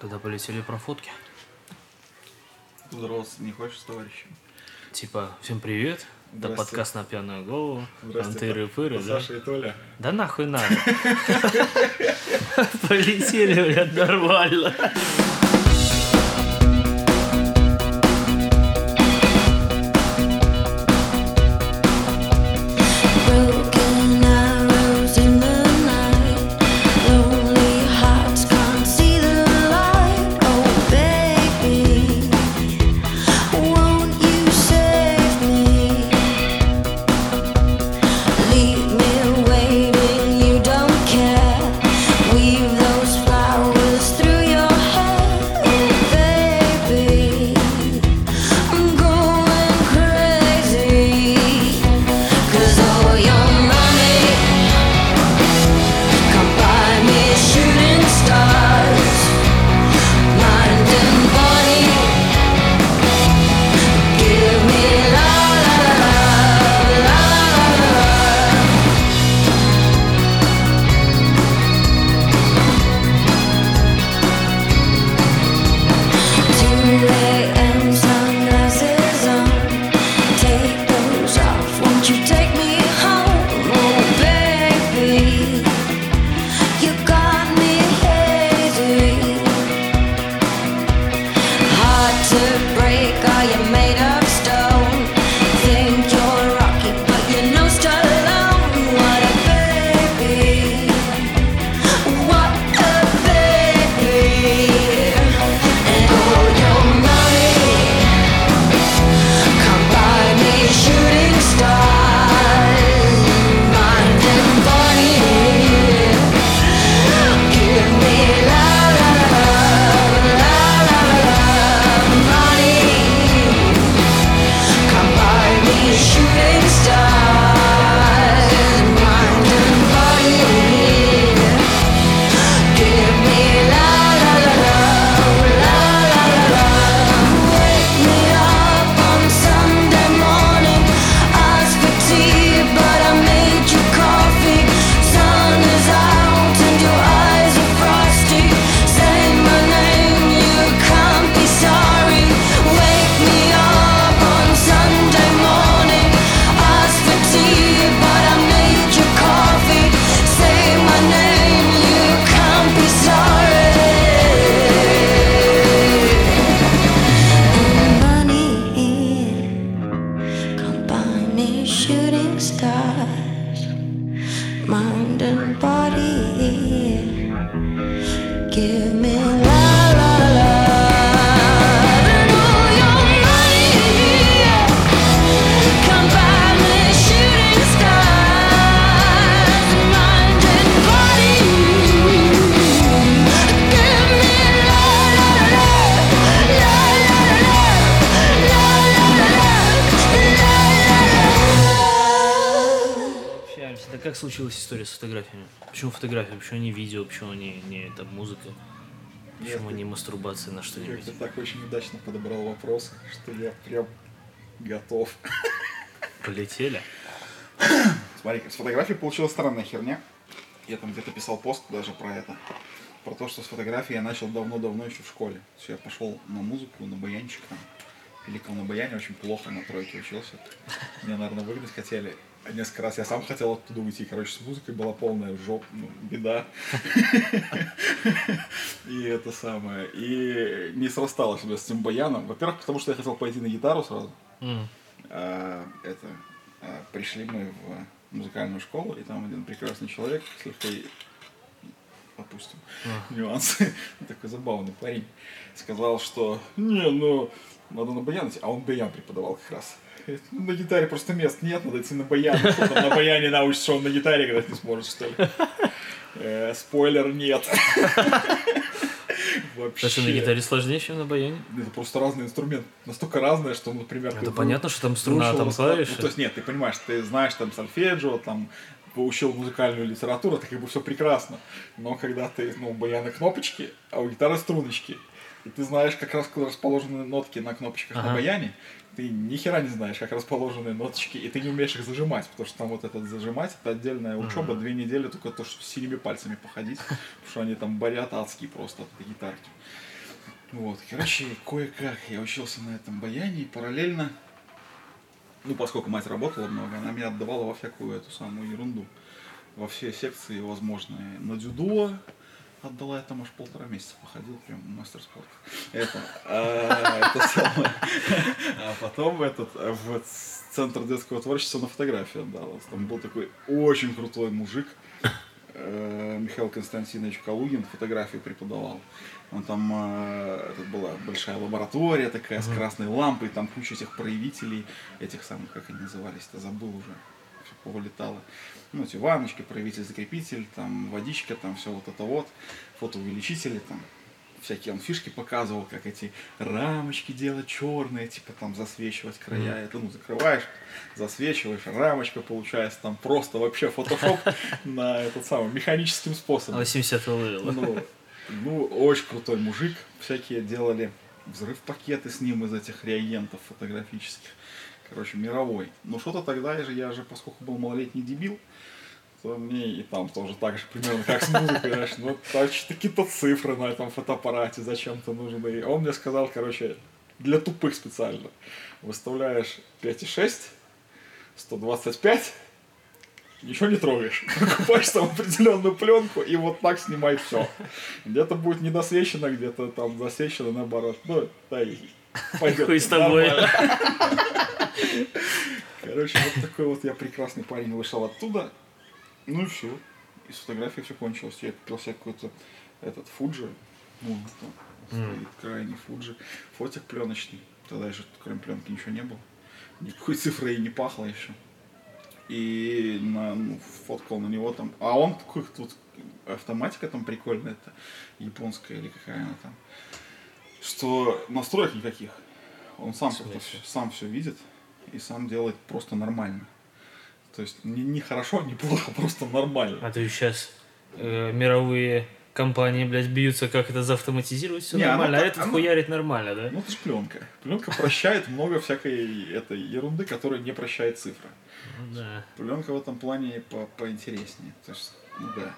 Тогда полетели про фотки. Здравствуйте, не хочешь с товарищем? Типа, всем привет. Да подкаст на пьяную голову. Антыры-пыры, да? Саша и Толя. Да нахуй надо. Полетели, блядь, нормально. Почему фотографии? Почему не видео? Почему не, не это, музыка? Почему Нет, не мастурбация на что-нибудь? Как-то так очень удачно подобрал вопрос, что я прям готов. Полетели? Смотри, с фотографией получилась странная херня. Я там где-то писал пост даже про это. Про то, что с фотографией я начал давно-давно еще в школе. Есть я пошел на музыку, на баянчик там. Пиликал на баяне, очень плохо на тройке учился. Меня, наверное, выгнать хотели. Несколько раз я сам хотел оттуда уйти. Короче, с музыкой была полная жоп, ну, беда. И это самое. И не срасталось с этим баяном. Во-первых, потому что я хотел пойти на гитару сразу. А, это а, пришли мы в музыкальную школу, и там один прекрасный человек, слегка и- опустим нюансы, такой забавный парень, сказал, что не, ну, надо на баян идти, а он баян преподавал как раз. «Ну, на гитаре просто мест нет, надо идти на баян. Что там на баяне научишься, он на гитаре играть не сможет, что ли? Э, Спойлер, нет. Вообще. Что на гитаре сложнее, чем на баяне. Это просто разный инструмент. Настолько разное, что, например... Это понятно, что там струна, там на- клавиши. Ну, то есть, нет, ты понимаешь, ты знаешь там сольфеджио, там поучил музыкальную литературу, это как бы все прекрасно. Но когда ты, ну, баяны кнопочки, а у гитары струночки, и ты знаешь, как раз расположены нотки на кнопочках на Ага. баяне, ты ни хера не знаешь, как расположены ноточки, и ты не умеешь их зажимать, потому что там вот этот зажимать, это отдельная учеба, две недели только то, что с синими пальцами походить, потому что они там борят адские просто от этой гитарки. Вот, короче, кое-как я учился на этом баяне, и параллельно, ну, поскольку мать работала много, она меня отдавала во всякую эту самую ерунду, во все секции возможные. На дзюдо отдала, я там аж полтора месяца походил, прям мастер спорта. Это, а, это самое. А потом этот, а, в центр детского творчества на фотографии отдала. Там был такой очень крутой мужик, э, Михаил Константинович Калугин фотографию преподавал. Он там, э, это была большая лаборатория такая с красной лампой, там куча этих проявителей, этих самых, как они назывались-то, забыл уже, повылетало. Ну, эти ванночки, проявитель, закрепитель, там водичка, там все вот это вот, фотоувеличители, там всякие он фишки показывал, как эти рамочки делать черные, типа там засвечивать края. Это, ну, закрываешь, засвечиваешь, рамочка получается там просто вообще фотошоп на этот самый механическим способом. 80 левела. Ну, ну, очень крутой мужик. Всякие делали взрыв пакеты с ним из этих реагентов фотографических. Короче, мировой. Ну, что-то тогда же, я же, поскольку был малолетний дебил, то мне и там тоже так же примерно, как с музыкой, знаешь, ну, там какие-то цифры на этом фотоаппарате зачем-то нужны. Он мне сказал, короче, для тупых специально. Выставляешь 5,6, 125, ничего не трогаешь. Покупаешь там определенную пленку и вот так снимай все. Где-то будет недосвечено, где-то там засвечено наоборот. Ну, да и пойдет. Хуй с тобой. нормально. Короче, вот такой вот я прекрасный парень вышел оттуда. Ну и все. И с фотографией все кончилось. Я купил себе какой-то этот Фуджи. Ну, там стоит крайний Фуджи. Фотик пленочный. Тогда еще кроме пленки ничего не было. Никакой цифрой и не пахло еще. И на, ну, фоткал на него там. А он такой тут автоматика там прикольная, это японская или какая она там. Что настроек никаких. Он сам сам все видит и сам делает просто нормально. То есть не, не хорошо, не плохо, просто нормально. А то сейчас мировые компании, блядь, бьются, как это заавтоматизировать все Не, оно нормально, а так- этот оно- хуярит нормально, да? Ну это же пленка. Пленка прощает много всякой этой ерунды, которую не прощает цифра. Ну Да. Пленка в этом плане по поинтереснее. То есть, ну да.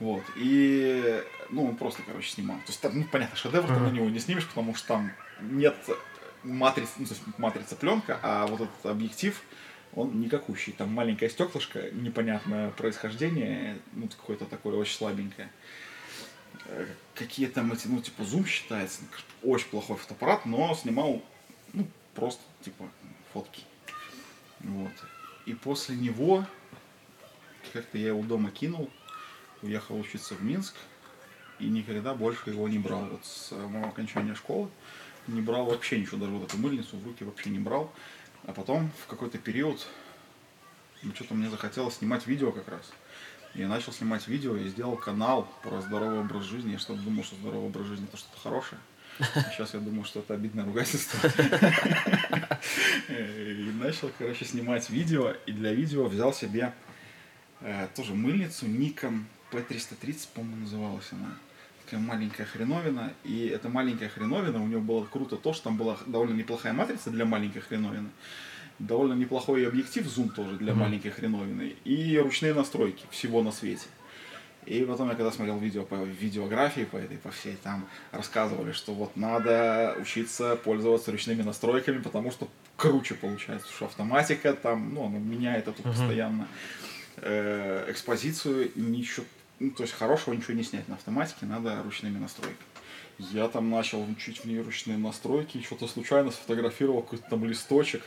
Вот. И, ну, он просто, короче, снимал. То есть, там, ну, понятно, шедевр ты на него не снимешь, потому что там нет матрицы, ну, то есть матрица пленка, а вот этот объектив, он никакущий. Там маленькое стеклышко, непонятное происхождение, ну, какое-то такое очень слабенькое. Э, Какие там эти, ну, типа, зум считается, очень плохой фотоаппарат, но снимал, ну, просто, типа, фотки. Вот. И после него как-то я его дома кинул, уехал учиться в Минск и никогда больше его не брал. Вот с моего окончания школы не брал вообще ничего, даже вот эту мыльницу в руки вообще не брал. А потом в какой-то период ну, что-то мне захотелось снимать видео как раз. Я начал снимать видео и сделал канал про здоровый образ жизни. Я что-то думал, что здоровый образ жизни это что-то хорошее. А сейчас я думаю, что это обидное ругательство. И начал, короче, снимать видео. И для видео взял себе э, тоже мыльницу Nikon P330, по-моему, называлась она. Такая маленькая хреновина. И эта маленькая хреновина, у нее было круто то, что там была довольно неплохая матрица для маленькой хреновины. Довольно неплохой объектив, зум тоже для маленькой хреновины. И ручные настройки всего на свете. И потом я когда смотрел видео по видеографии, по этой, по всей, там рассказывали, что вот надо учиться пользоваться ручными настройками, потому что круче получается, что автоматика там, ну, она меняет это постоянно э, экспозицию, ничего, ну, то есть хорошего ничего не снять на автоматике, надо ручными настройками. Я там начал учить в ней ручные настройки, и что-то случайно сфотографировал какой-то там листочек.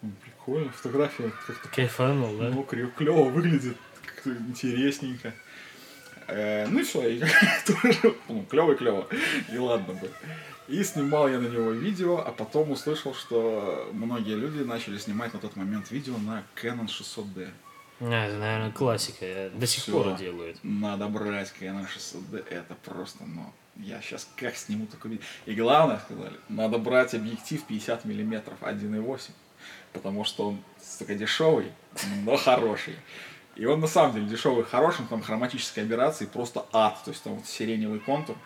Ну, Прикольно, фотография как-то Кайфанул, да? ну, клево выглядит, как-то интересненько. Э, ну и все, и тоже, ну, клево и клево. И ладно бы. И снимал я на него видео, а потом услышал, что многие люди начали снимать на тот момент видео на Canon 600D. А, это, наверное, классика. До сих Всё. пор делают. Надо брать Canon 600D, это просто, ну, я сейчас как сниму такое видео. И главное, сказали, надо брать объектив 50 миллиметров 1.8, потому что он, сука, дешевый, но хороший. И он на самом деле дешевый, хороший, там хроматические операции просто ад, то есть там вот сиреневый контур,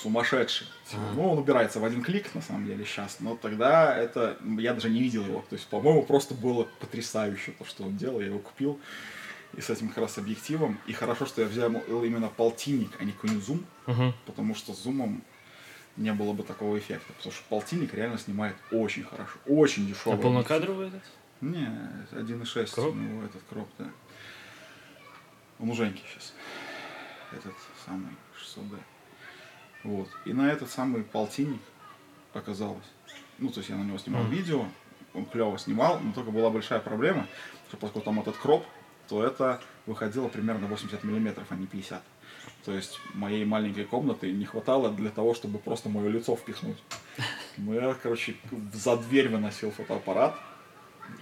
сумасшедший. Ну, он убирается в один клик, на самом деле, сейчас. Но тогда это... Я даже не видел его. То есть, по-моему, просто было потрясающе то, что он делал. Я его купил. И с этим как раз объективом. И хорошо, что я взял именно полтинник, а не какой-нибудь зум. Мгм. Потому что с зумом не было бы такого эффекта. Потому что полтинник реально снимает очень хорошо. Очень А дешевый. полнокадровый этот? Не, 1.6 Кроп? у него этот кроп, да. Он у Женьки сейчас. Этот самый 600D. Вот. И на этот самый полтинник оказалось. Ну, то есть я на него снимал Мгм. видео, он клево снимал, но только была большая проблема, что поскольку там этот кроп, то это выходило примерно 80 миллиметров, а не 50. То есть моей маленькой комнаты не хватало для того, чтобы просто мое лицо впихнуть. Ну, я, короче, за дверь выносил фотоаппарат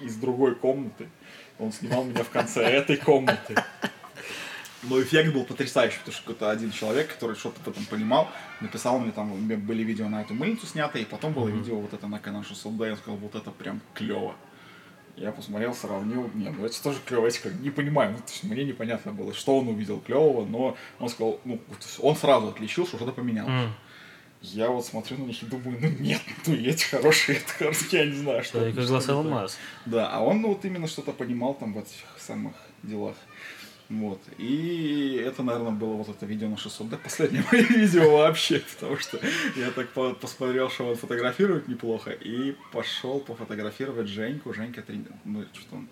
из другой комнаты. Он снимал меня в конце этой комнаты. Но эффект был потрясающий, потому что какой-то один человек, который что-то этом понимал, написал мне, там были видео на эту мыльницу снятые, и потом было видео вот это на Canon 600D, я сказал, вот это прям клево. Я посмотрел, сравнил, не, ну это тоже клево, я как, не понимаю, ну, то есть мне непонятно было, что он увидел клевого, но он сказал, ну, он сразу отличил, что что-то поменялось. М. Я вот смотрю на них и думаю, ну нет, ну эти хорошие, это хорошие, я не знаю, что Человек как глаз что это. алмаз. Да, а он ну, вот именно что-то понимал там в этих самых делах. Вот. И это, наверное, было вот это видео на 600D, последнее мое видео вообще, потому что я так по- посмотрел, что он фотографирует неплохо, и пошел пофотографировать Женьку. Женька, трени- ну, что он,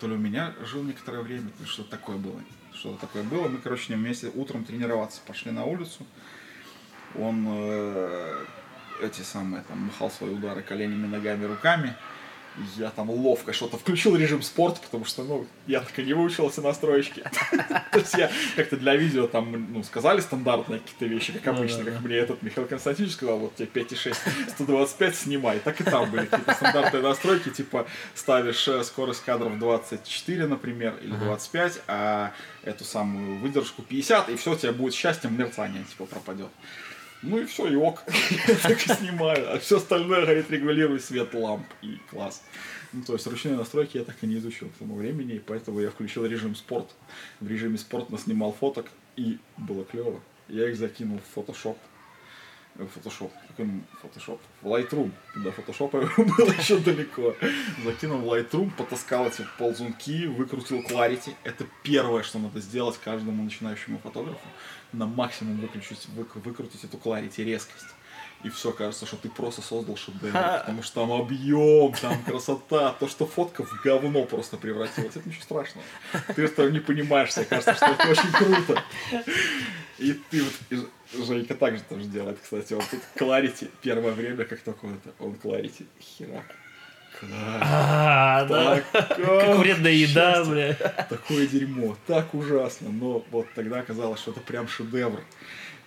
то ли у меня жил некоторое время, то ли что-то такое было. Что-то такое было. Мы, короче, ним вместе утром тренироваться пошли на улицу. Он э, эти самые, там, махал свои удары коленями, ногами, руками. Я там ловко что-то включил режим спорт, потому что, ну, я так и не выучился настроечки. То есть я как-то для видео там, ну, сказали стандартные какие-то вещи, как Ну обычно, как мне этот Михаил Константинович сказал, вот тебе 5,6, 125 снимай. Так и там были какие-то стандартные настройки, типа ставишь э, скорость кадров 24, например, или 25, а эту самую выдержку 50, и все, у тебя будет счастьем мерцание, типа, пропадет. Ну и все, и ок. Так и снимаю. А все остальное, говорит, регулирую свет ламп. И класс. Ну, то есть ручные настройки я так и не изучил к тому времени, и поэтому я включил режим спорт. В режиме спорт наснимал фоток, и было клево. Я их закинул в Photoshop. Photoshop. Какой м, Photoshop? В Lightroom. До Photoshop было еще далеко. Закинул в Lightroom, потаскал эти ползунки, выкрутил Clarity. Это первое, что надо сделать каждому начинающему фотографу. На максимум выключить, вык- выкрутить эту Clarity резкость. И все, кажется, что ты просто создал шедевр. Потому что там объем, там красота. То, что фотка в говно просто превратилась. Это ничего страшного. Ты этого не понимаешь. Тебе кажется, что это очень круто. И ты вот, Женька также тоже делает, кстати, он тут Кларити, первое время, как только вот это, он Кларити. Кларити. А, да. Как вредная еда, бля. Такое дерьмо, так ужасно, но вот тогда оказалось, что это прям шедевр.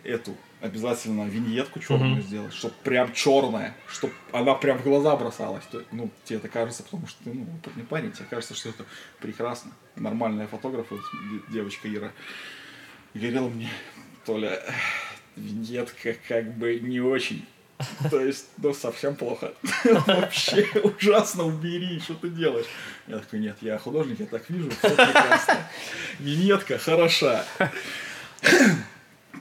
Эту обязательно виньетку черную сделать, чтобы прям черная, чтобы она прям в глаза бросалась. Ну, тебе это кажется, потому что ты, ну, опытный парень, тебе кажется, что это прекрасно. Нормальная фотограф, вот де- девочка Ира, говорила мне, Толя, виньетка как бы не очень. То есть, ну, совсем плохо. Вообще ужасно, убери, что ты делаешь? Я такой, нет, я художник, я так вижу, все прекрасно. Виньетка хороша.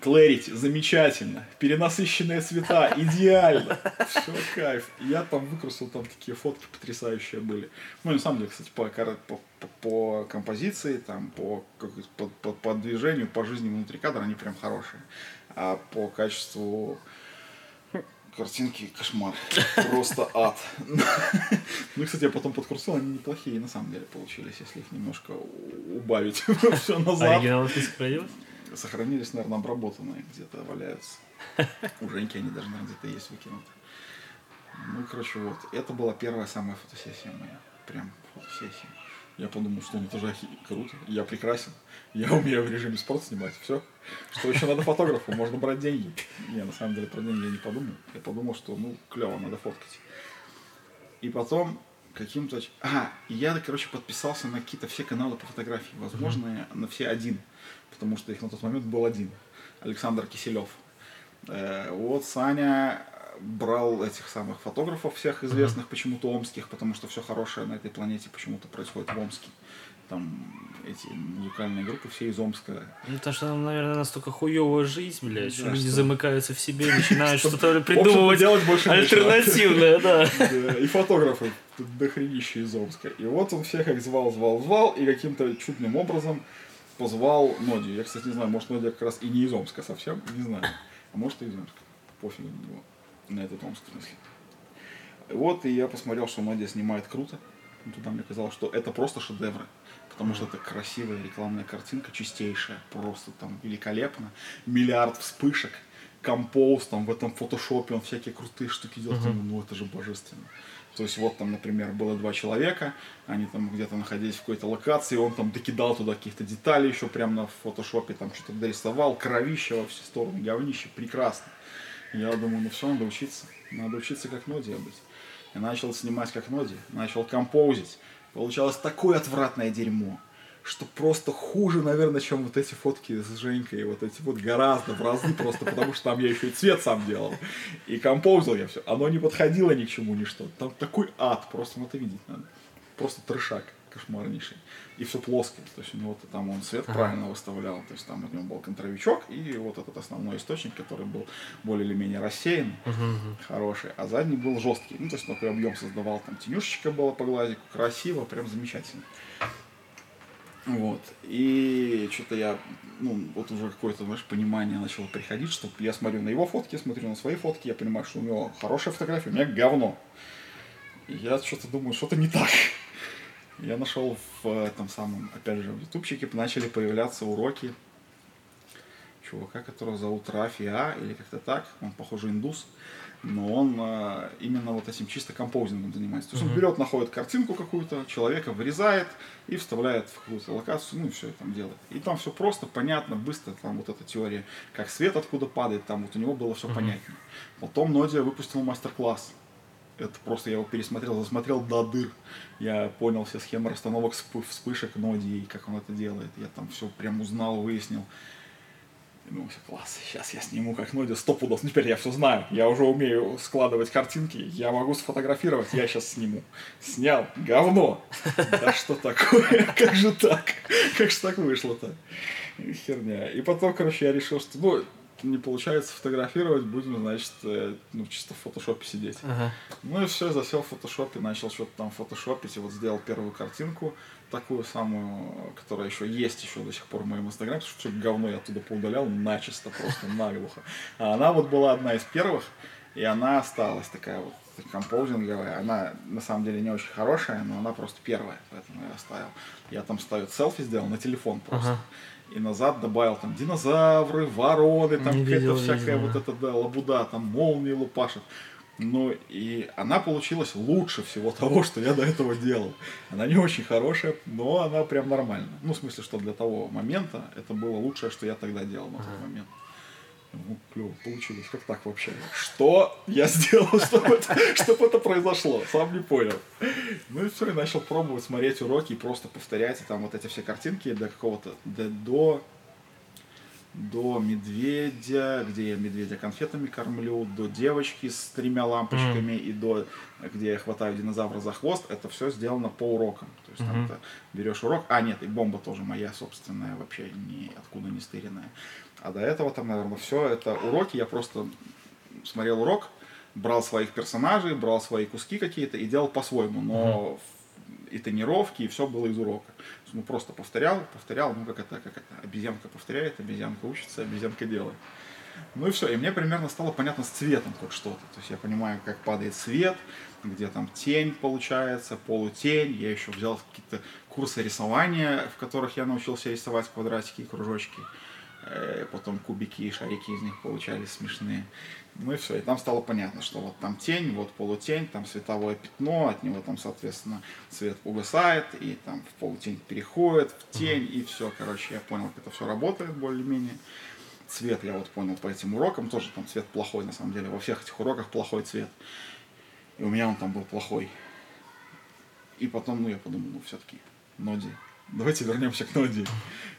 Клэрити, замечательно. Перенасыщенные цвета, идеально. Все, кайф. Я там выкрутил, там такие фотки потрясающие были. Ну, на самом деле, кстати, по, по, по- по композиции, там, по, по, по, по движению, по жизни внутри кадра они прям хорошие. А по качеству картинки кошмар. Просто ад. Ну, кстати, я потом подкрутил, они неплохие на самом деле получились, если их немножко убавить все назад. Оригинал ты сохранил? Сохранились, наверное, обработанные, где-то валяются. У Женьки они даже, наверное, где-то есть выкинуты. Ну, короче, вот. Это была первая самая фотосессия моя. Прям фотосессия. Я подумал, что ну это же круто. Я прекрасен. Я умею в режиме спорт снимать. Все. Что еще надо фотографу? Можно брать деньги. Не, на самом деле про деньги я не подумал. Я подумал, что ну клево, надо фоткать. И потом каким-то... А, я, короче, подписался на какие-то все каналы по фотографии. Возможно, на все один. Потому что их на тот момент был один. Александр Киселев. Э, вот Саня брал этих самых фотографов всех известных, почему-то омских, потому что все хорошее на этой планете почему-то происходит в Омске. там эти музыкальные группы все из Омска. Ну, потому что, наверное, настолько хуевая жизнь, блядь, что Да, люди что- замыкаются в себе и начинают что-то придумывать делать больше альтернативное, да. И фотографы тут дохренища из Омска. И вот он всех их звал, звал, звал, и каким-то чудным образом позвал Ноди. Я, кстати, не знаю, может, Ноди как раз и не из Омска совсем, не знаю. А может, и из Омска. Пофиг на него. На этот Омск, в смысле. Вот, и я посмотрел, что Ноди снимает круто. И Туда мне казалось, что это просто шедевры. Потому что это красивая рекламная картинка, чистейшая, просто там великолепно. Миллиард вспышек, композ, там в этом фотошопе он всякие крутые штуки делает. Думаю, Ну это же божественно. То есть вот там, например, было два человека, они там где-то находились в какой-то локации, он там докидал туда каких-то деталей еще прямо на фотошопе, там что-то дорисовал, кровище во все стороны, говнище, прекрасно. Я думаю, ну все, надо учиться. Надо учиться как Ноди быть. Я начал снимать как Ноди, начал композить. Получалось такое отвратное дерьмо, что просто хуже, наверное, чем вот эти фотки с Женькой, вот эти вот гораздо в разы, просто потому что там я еще и цвет сам делал. И композил я все. Оно не подходило ни к чему, ни что. Там такой ад, просто ну, это видеть надо. Просто трешак кошмарнейший. И все плоское. То есть у него там он свет правильно выставлял. То есть там у него был контровичок и вот этот основной источник, который был более или менее рассеян, хороший. А задний был жесткий. Ну, то есть такой объем создавал. Там тенюшечка была по глазику. Красиво, прям замечательно. Вот. И что-то я, ну, вот уже какое-то, знаешь, понимание начало приходить, что я смотрю на его фотки, смотрю на свои фотки, я понимаю, что у него хорошая фотография, у меня говно. И я что-то думаю, что-то не так. Я нашел в этом самом, опять же, в ютубчике начали появляться уроки чувака, которого зовут Рафи А, или как-то так, он, похоже, индус, но он э, именно вот этим чисто композингом занимается. То есть он берет, находит картинку какую-то, человека вырезает и вставляет в какую-то локацию, ну и все там делает. И там все просто, понятно, быстро, там вот эта теория, как свет откуда падает, там вот у него было все понятно. Потом Нодия выпустил мастер-класс. Это просто я его пересмотрел, засмотрел до дыр. Я понял все схемы расстановок всп- вспышек Ноди и как он это делает. Я там все прям узнал, выяснил. «Всё, класс, сейчас я сниму как Ноди, сто пудов. Ну, теперь я все знаю. Я уже умею складывать картинки. Я могу сфотографировать, я сейчас сниму. Снял. Говно. Да что такое? Как же так? Как же так вышло-то? Херня. И потом, короче, я решил, что, ну, не получается фотографировать, будем, значит, э, ну, чисто в фотошопе сидеть. Ага. Ну и все, засел в фотошопе, начал что-то там фотошопить, и вот сделал первую картинку, такую самую, которая еще есть еще до сих пор в моем инстаграме, потому что все говно я оттуда поудалял начисто, просто наглухо. А она вот была одна из первых, и она осталась такая вот композинговая. Она на самом деле не очень хорошая, но она просто первая, поэтому я оставил. Я там ставил селфи сделал на телефон просто. Ага. И назад добавил там динозавры, вороны, там какая-то всякая видел, вот эта да, лабуда, там молнии лупашит. Ну и она получилась лучше всего того, что я до этого делал. Она не очень хорошая, но она прям нормальная. Ну, в смысле, что для того момента это было лучшее, что я тогда делал на тот момент. Ну, клево получилось. Как так вообще? Что я сделал, чтобы это, чтобы это произошло? Сам не понял. Ну и все, и начал пробовать смотреть уроки и просто повторять и там вот эти все картинки до какого-то, до, до до медведя, где я медведя конфетами кормлю, до девочки с тремя лампочками и до где я хватаю динозавра за хвост, это все сделано по урокам. То есть там это берешь урок, а нет, и бомба тоже моя собственная, вообще ни откуда не стыренная. А до этого там, наверное, все это уроки, я просто смотрел урок, брал своих персонажей, брал свои куски какие-то и делал по-своему, но и тренировки, и все было из урока. Ну, просто повторял, повторял, ну, как это, как это, обезьянка повторяет, обезьянка учится, обезьянка делает. Ну и все, и мне примерно стало понятно с цветом хоть что-то. То есть я понимаю, как падает свет, где там тень получается, полутень. Я еще взял какие-то курсы рисования, в которых я научился рисовать квадратики и кружочки. Э, Потом кубики и шарики из них получались смешные. Ну и все, и там стало понятно, что вот там тень, вот полутень, там световое пятно, от него там, соответственно, цвет угасает, и там в полутень переходит, в тень, и все, короче, я понял, как это все работает более-менее. Цвет я вот понял по этим урокам, тоже там цвет плохой, на самом деле, во всех этих уроках плохой цвет. И у меня он там был плохой. И потом, ну, я подумал, ну, все-таки, Ноди, давайте вернемся к Ноди.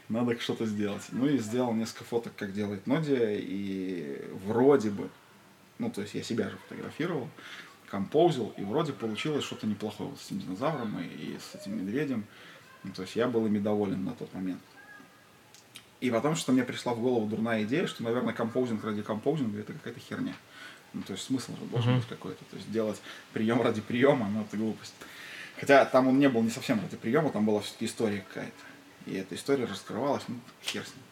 Надо что-то сделать. Ну, и сделал несколько фоток, как делает Ноди, и вроде бы, ну, то есть я себя же фотографировал, композил, и вроде получилось что-то неплохое вот с этим динозавром и, и с этим медведем. Ну, то есть я был ими доволен на тот момент. И потом, что мне пришла в голову дурная идея, что, наверное, композинг ради композинга это какая-то херня. Ну, то есть смысл же должен быть какой-то. То есть делать прием ради приема, ну, это глупость. Хотя там он не был не совсем ради приема, там была все-таки история какая-то. И эта история раскрывалась, ну, хер с ним.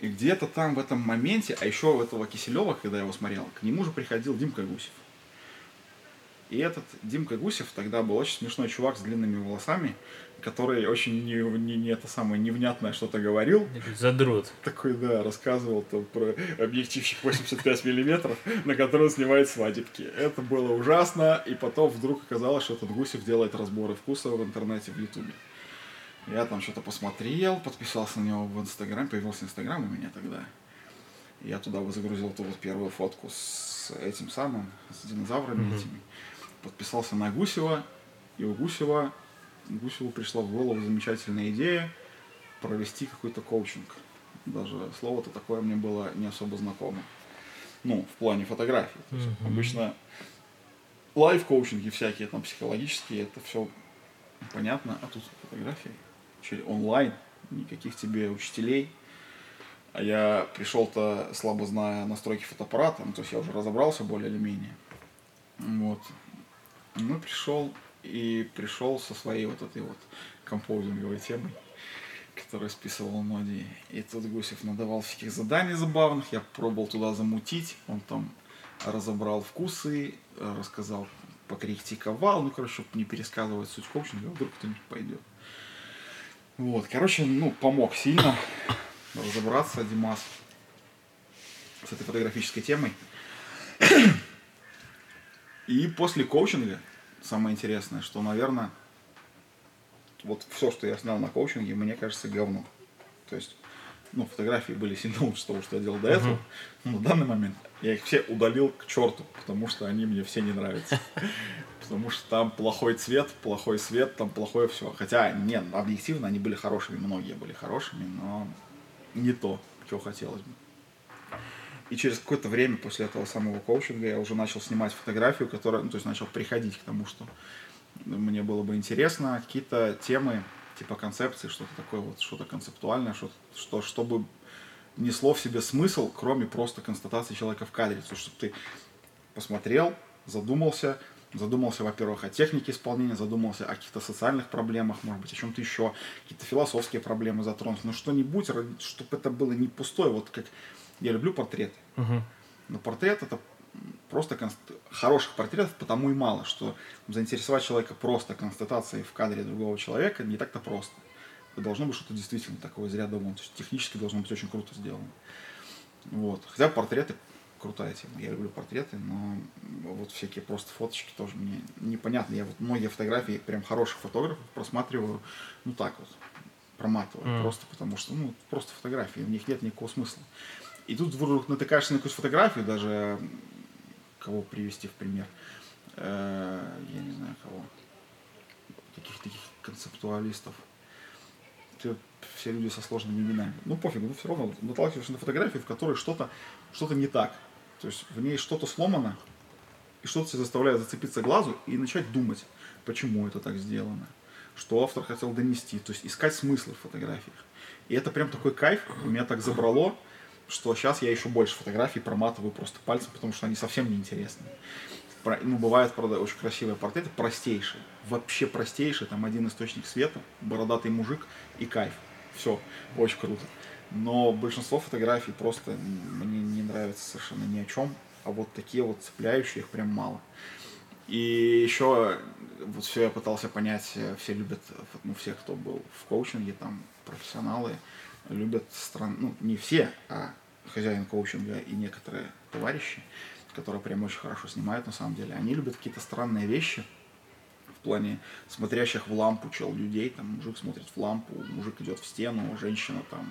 И где-то там в этом моменте, а еще у этого Киселева, когда я его смотрел, к нему же приходил Димка Гусев. И этот Димка Гусев тогда был очень смешной чувак с длинными волосами, который очень не, не- не это самое невнятное что-то говорил. Задрот. Такой, да, рассказывал там про объективчик 85 миллиметров, на который он снимает свадебки. Это было ужасно, и потом вдруг оказалось, что этот Гусев делает разборы вкуса в интернете, в Ютубе. Я там что-то посмотрел, подписался на него в Инстаграм, появился Инстаграм у меня тогда. Я туда загрузил ту вот первую фотку с этим самым, с динозаврами Мгм. этими. Подписался на Гусева, и у Гусева, Гусеву пришла в голову замечательная идея провести какой-то коучинг. Даже слово-то такое мне было не особо знакомо. Ну, в плане фотографий. То есть Мгм. Обычно life-коучинги всякие, там, психологические, это все понятно, а тут фотографии онлайн, никаких тебе учителей. А я пришел-то, слабо зная настройки фотоаппарата, ну, то есть я уже разобрался более или менее. Вот. Ну, пришел и пришел со своей вот этой вот композинговой темой, которую списывал Ноди. И тут Гусев надавал всяких заданий забавных, я пробовал туда замутить, он там разобрал вкусы, э, рассказал, покритиковал, ну, короче, чтобы не пересказывать суть коучинга, вдруг кто-нибудь пойдет. Вот, короче, ну, помог сильно разобраться Димас с этой фотографической темой. И после коучинга, самое интересное, что, наверное, вот все, что я снял на коучинге, мне кажется, говно. То есть, ну, фотографии были сильно лучше того, что я делал до этого. Но на данный момент я их все удалил к черту, потому что они мне все не нравятся. Потому что там плохой цвет, плохой свет, там плохое все. Хотя, нет, объективно они были хорошими, многие были хорошими, но не то, чего хотелось бы. И через какое-то время после этого самого коучинга я уже начал снимать фотографию, которая, ну, то есть начал приходить к тому, что мне было бы интересно, какие-то темы, типа концепции, что-то такое вот, что-то концептуальное, что, что, чтобы несло в себе смысл, кроме просто констатации человека в кадре. То чтобы ты посмотрел, задумался, задумался, во-первых, о технике исполнения, задумался о каких-то социальных проблемах, может быть, о чем-то еще, какие-то философские проблемы затронуть, но что-нибудь, чтобы это было не пустое, вот как я люблю портреты, Мгм. но портрет это просто конст- хороших портретов потому и мало, что заинтересовать человека просто констатацией в кадре другого человека не так-то просто. Должно быть что-то действительно такое из ряда вон. То есть технически должно быть очень круто сделано. Вот. Хотя портреты крутая тема. Я люблю портреты, но вот всякие просто фоточки тоже мне непонятно. Я вот многие фотографии прям хороших фотографов просматриваю, ну так вот, проматываю. Мгм. Просто потому что, ну, просто фотографии, в них нет никакого смысла. И тут вдруг натыкаешься на какую-то фотографию, даже кого привести в пример. Э, я не знаю кого. Каких таких концептуалистов. Ты- все люди со сложными именами. Ну пофиг, ну все равно наталкиваешься на фотографию, в которой что-то что не так. То есть в ней что-то сломано, и что-то тебя заставляет зацепиться глазу и начать думать, почему это так сделано, что автор хотел донести, то есть искать смыслы в фотографиях. И это прям такой кайф, меня так забрало, что сейчас я еще больше фотографий проматываю просто пальцем, потому что они совсем неинтересны. Про- Ну, бывают, правда, очень красивые портреты, простейшие, вообще простейшие, там один источник света, бородатый мужик и кайф. Все, очень круто. Но большинство фотографий просто мне не нравится совершенно ни о чем, а вот такие вот цепляющие их прям мало. И еще вот все я пытался понять, э, все любят, э, ну, все, кто был в коучинге, там, профессионалы, любят стран, ну, не все, а хозяин коучинга и некоторые товарищи, которые прям очень хорошо снимают на самом деле, они любят какие-то странные вещи, в плане смотрящих в лампу чел людей, там мужик смотрит в лампу, мужик идет в стену, женщина там,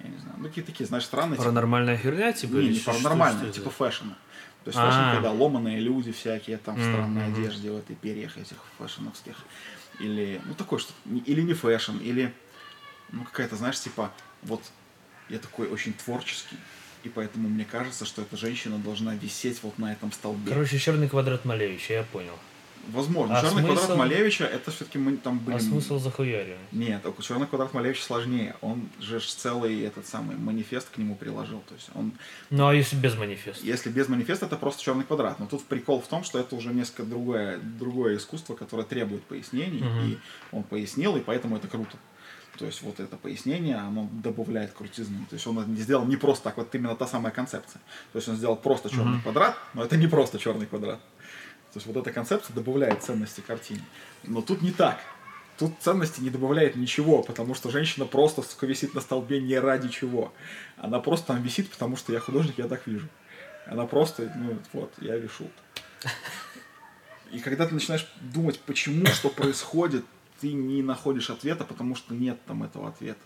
я не знаю, ну какие такие, знаешь, странные. типа- Паранормальная херня, типа? не, не это? типа фэшна. То есть А. fashion, когда ломаные люди всякие, там, в странной одежде, в этой перьях этих фэшеновских. Или, ну, такой что или не fashion, или, ну, какая-то, знаешь, типа, вот, я такой очень творческий, и поэтому мне кажется, что эта женщина должна висеть вот на этом столбе. Короче, черный квадрат Малевича, я понял. Возможно. А Черный смысл? квадрат Малевича, это все-таки мы там были... А смысл захуяривать? Нет, черный квадрат Малевича сложнее. Он же целый этот самый манифест к нему приложил. То есть он, Ну, а если без манифеста? если без манифеста, это просто черный квадрат. Но тут прикол в том, что это уже несколько другое, другое искусство, которое требует пояснений. Мгм. И он пояснил, и поэтому это круто. То есть вот это пояснение, оно добавляет крутизны. То есть он это не сделал не просто так, вот именно та самая концепция. То есть он сделал просто черный Мгм. квадрат, но это не просто черный квадрат. То есть вот эта концепция добавляет ценности картине. Но тут не так. Тут ценности не добавляет ничего, потому что женщина просто, сука, висит на столбе не ради чего. Она просто там висит, потому что я художник, я так вижу. Она просто, ну вот, я вишу. И когда ты начинаешь думать, почему, что происходит, ты не находишь ответа, потому что нет там этого ответа.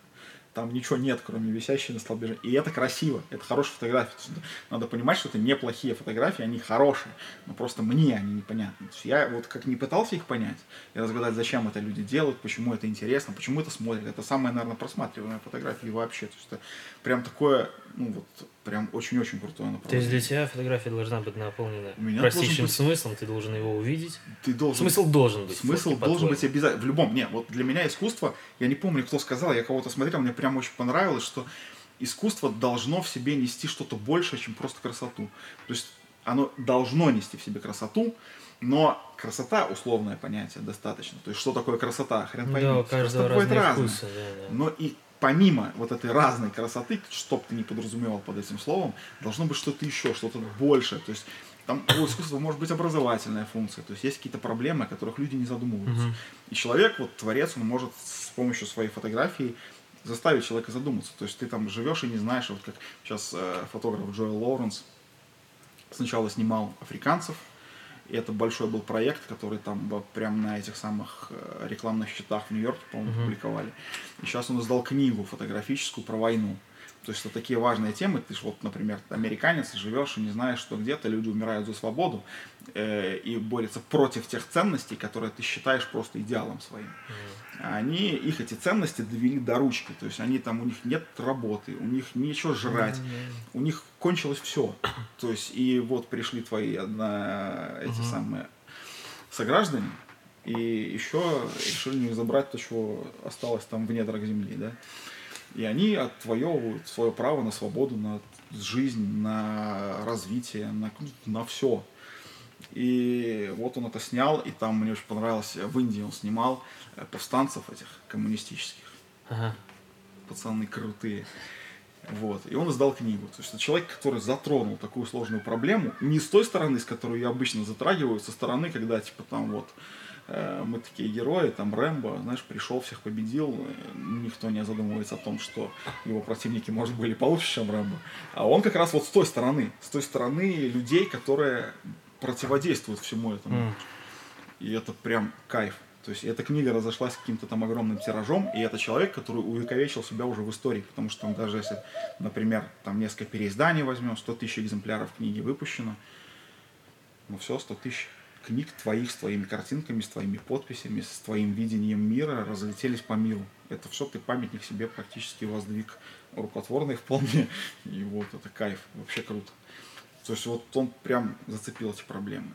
Там ничего нет, кроме висящей на столбе. И это красиво, это. То есть Надо понимать, что это неплохие фотографии, они хорошие, но просто мне они непонятны. То есть я вот как не пытался их понять и разгадать, зачем это люди делают, почему это интересно, почему это смотрят. Это самая, наверное, просматриваемая фотография вообще. То есть это прям такое, ну вот, прям очень-очень крутое То направление. есть для тебя фотография должна быть наполнена У меня простейшим быть- смыслом, ты должен его увидеть. Ты должен Смысл должен быть. Смысл фотки, должен быть обязательно. В любом. Не, вот для меня искусство, я не помню, кто сказал, я кого-то смотрел, мне прям очень понравилось, что искусство должно в себе нести что-то большее, чем просто красоту. То есть оно должно нести в себе красоту, но красота условное понятие достаточно. То есть что такое красота? Хрен Да, пойми. у каждого Красота разные вкусы. Да, да. Но и помимо вот этой разной красоты, что бы ты ни подразумевал под этим словом, должно быть что-то еще, что-то большее. То есть там у искусства может быть образовательная функция, то есть есть какие-то проблемы, о которых люди не задумываются. Мгм. И человек, вот творец, он может с помощью своей фотографии заставить человека задуматься. То есть ты там живешь и не знаешь, вот как сейчас э, фотограф Джоэл Лоуренс сначала снимал африканцев, и это большой был проект, который там бы прям на этих самых э, рекламных счетах в Нью-Йорке, по-моему, Мгм. публиковали. И сейчас он издал книгу фотографическую про войну. То есть это такие важные темы. Ты ж вот, например, американец, живешь и не знаешь, что где-то люди умирают за свободу э, и борются против тех ценностей, которые ты считаешь просто идеалом своим. А Они, их эти ценности довели до ручки. То есть они там, у них нет работы, у них нечего жрать, у них кончилось все. То есть и вот пришли твои одна, эти Мгм. самые сограждане, и еще решили не забрать то, чего осталось там в недрах земли, да. И они отвоевывают свое право на свободу, на жизнь, на развитие, на, на все. И вот он это снял, и там мне очень понравилось, в Индии он снимал э, повстанцев этих коммунистических Ага. пацаны крутые. Вот. И он издал книгу. То есть это человек, который затронул такую сложную проблему, не с той стороны, с которой ее обычно затрагивают, со стороны, когда типа там вот э, мы такие герои, там Рэмбо, знаешь, пришел, всех победил, э, никто не задумывается о том, что его противники, может, были получше, чем Рэмбо. А он как раз вот с той стороны, с той стороны людей, которые противодействуют всему этому. И это прям кайф. То есть эта книга разошлась каким-то там огромным тиражом, и это человек, который увековечил себя уже в истории, потому что там даже если, например, там несколько переизданий возьмем, 100 тысяч экземпляров книги выпущено, ну все, 100 тысяч книг твоих с твоими картинками, с твоими подписями, с твоим видением мира разлетелись по миру. Это все ты памятник себе практически воздвиг рукотворный вполне. И вот это кайф, вообще круто. То есть вот он прям зацепил эти проблемы.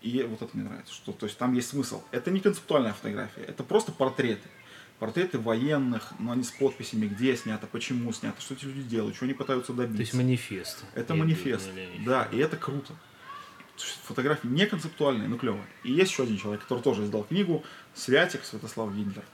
И вот это мне нравится, что то есть там есть смысл. Это не концептуальная фотография, это просто портреты. Портреты военных, но они с подписями, где снято, почему снято, что эти люди делают, что они пытаются добиться. То есть манифест. Это Или- манифест. или- Да, и это круто. Фотографии не концептуальные, но клевые. И есть еще один человек, который тоже издал книгу Святик Святослав Гиндлер.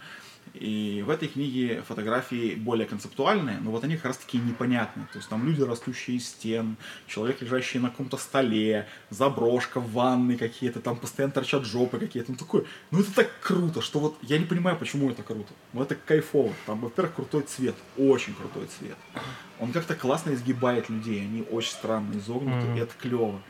И в этой книге фотографии более концептуальные, но вот они как раз таки непонятные. То есть там люди, растущие из стен, человек, лежащий на каком-то столе, заброшка в ванной какие-то, там постоянно торчат жопы какие-то. Ну такое, ну это так круто, что вот я не понимаю, почему это круто. Но это кайфово. Там, во-первых, крутой цвет, очень крутой цвет. Он как-то классно изгибает людей, они очень странно изогнуты, Мгм. и это клево.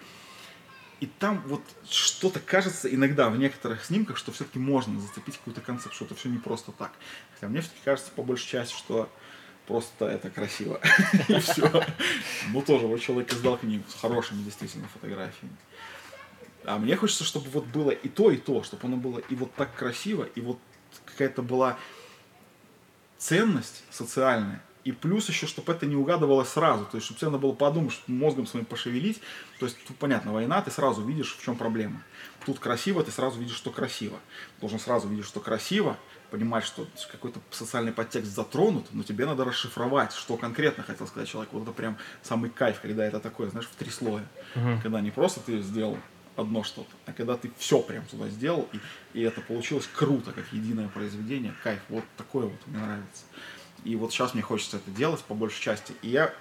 И там вот что-то кажется иногда в некоторых снимках, что все-таки можно зацепить какой-то концепт, что это все не просто так. Хотя мне все-таки кажется по большей части, что просто это красиво. И все. Ну тоже, вот человек издал книгу с хорошими действительно фотографиями. А мне хочется, чтобы вот было и то, и то, чтобы оно было и вот так красиво, и вот какая-то была ценность социальная, И плюс еще, чтобы это не угадывалось сразу. То есть, чтобы тебе надо было подумать, что мозгом своим пошевелить. То есть, тут понятно, война, ты сразу видишь, в чем проблема. Тут красиво, ты сразу видишь, что красиво. Должен сразу видеть, что красиво, понимать, что какой-то социальный подтекст затронут, но тебе надо расшифровать, что конкретно хотел сказать человек. Вот это прям самый кайф, когда это такое, знаешь, в три слоя. Когда не просто ты сделал одно что-то, а когда ты все прям туда сделал, и, и это получилось круто, как единое произведение, кайф, вот такое вот мне нравится. И вот сейчас мне хочется это делать по большей части, и я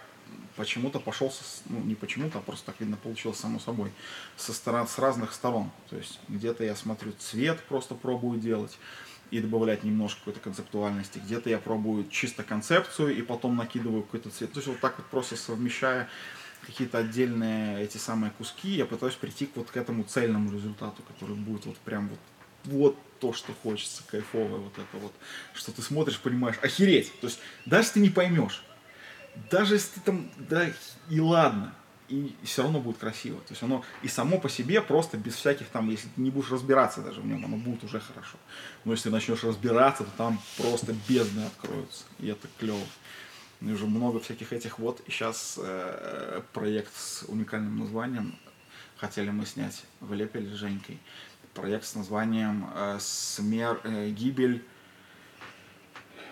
почему-то пошел, со, ну не почему-то, а просто так видно получилось само собой, со сторон, с разных сторон. То есть где-то я смотрю цвет, просто пробую делать, и добавлять немножко какой-то концептуальности. Где-то я пробую чисто концепцию и потом накидываю какой-то цвет. То есть вот так вот просто совмещая какие-то отдельные эти самые куски, я пытаюсь прийти вот к этому цельному результату, который будет вот прям вот, вот то, что хочется, кайфовое вот это вот, что ты смотришь, понимаешь, охереть. То есть даже ты не поймешь, даже если ты там, да и ладно, и все равно будет красиво. То есть оно и само по себе просто без всяких там, если ты не будешь разбираться даже в нем, оно будет уже хорошо. Но если начнешь разбираться, то там просто бездны откроются. И это клево. И уже много всяких этих вот. И сейчас э, проект с уникальным названием хотели мы снять в Лепеле с Женькой. Проект с названием э, «Смер... э, «Гибель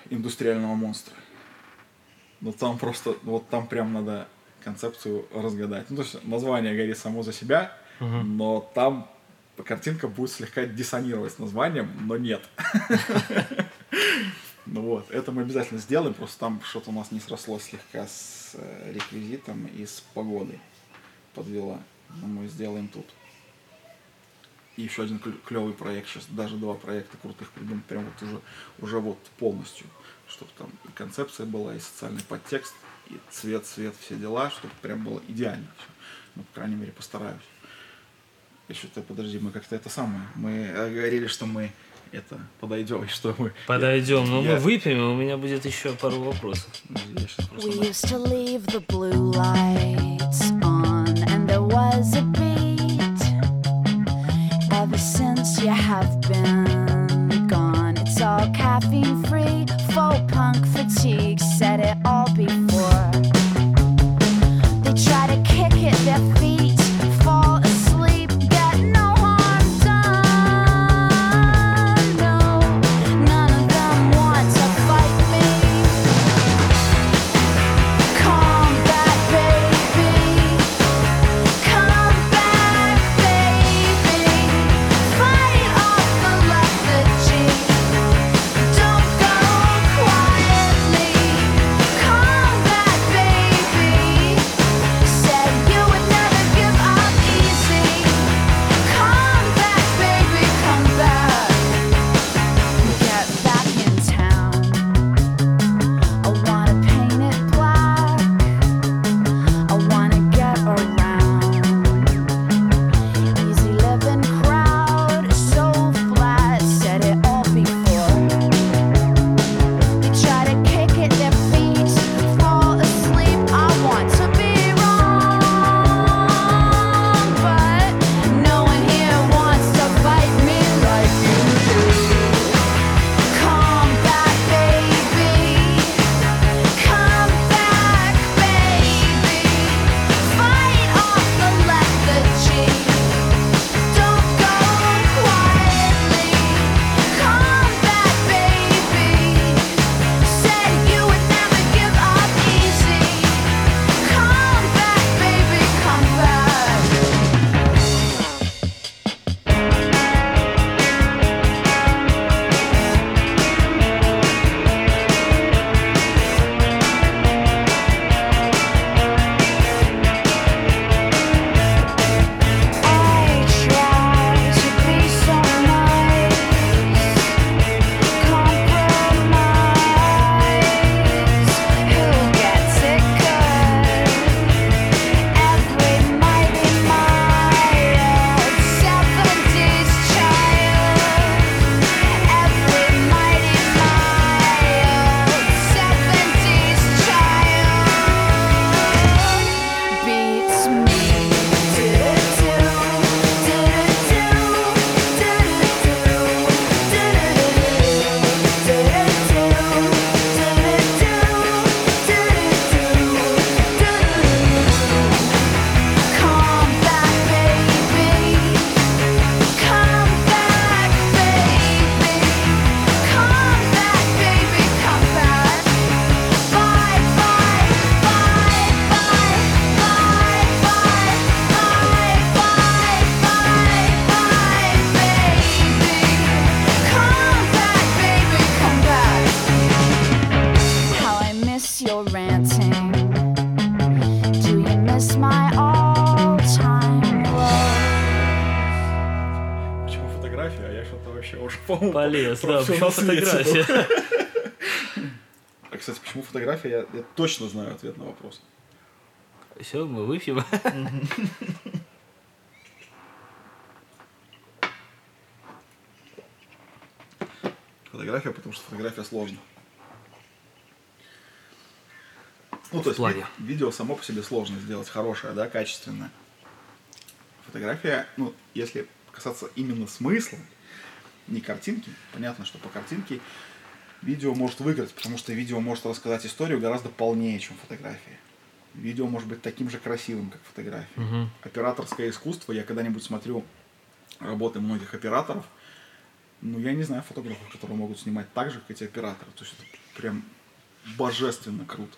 индустриального монстра». Ну там просто, вот там прям надо концепцию разгадать. Ну, то есть название говорит само за себя, но там картинка будет слегка диссонировать с названием, но нет. Ну вот, это мы обязательно сделаем, просто там что-то у нас не срослось слегка с э, реквизитом и с погодой подвела. Но мы сделаем тут. И еще один клевый проект сейчас, даже два проекта крутых придумать, прям вот уже, уже вот полностью, чтобы там и концепция была, и социальный подтекст, и цвет, цвет, все дела, чтобы прям было идеально все. Ну, по крайней мере, постараюсь. Еще то подожди, мы как-то это самое, мы э, говорили, что мы это подойдем, и что мы... Подойдем, но Я- мы выпьем, и у меня будет еще пару вопросов. Я щас просто Полез, да, почему фотография? А, кстати, почему фотография, я, я точно знаю ответ на вопрос. Все, мы выпьем. Фотография, потому что фотография сложна. Ну, то есть плане? ви- видео само по себе сложно сделать хорошее, да, качественное. Фотография, ну, если касаться именно смысла, не картинки, понятно, что по картинке видео может выиграть, потому что видео может рассказать историю гораздо полнее, чем фотография. Видео может быть таким же красивым, как фотография. Мгм. Операторское искусство, я когда-нибудь смотрю работы многих операторов, ну, я не знаю фотографов, которые могут снимать так же, как эти операторы. То есть это прям божественно круто.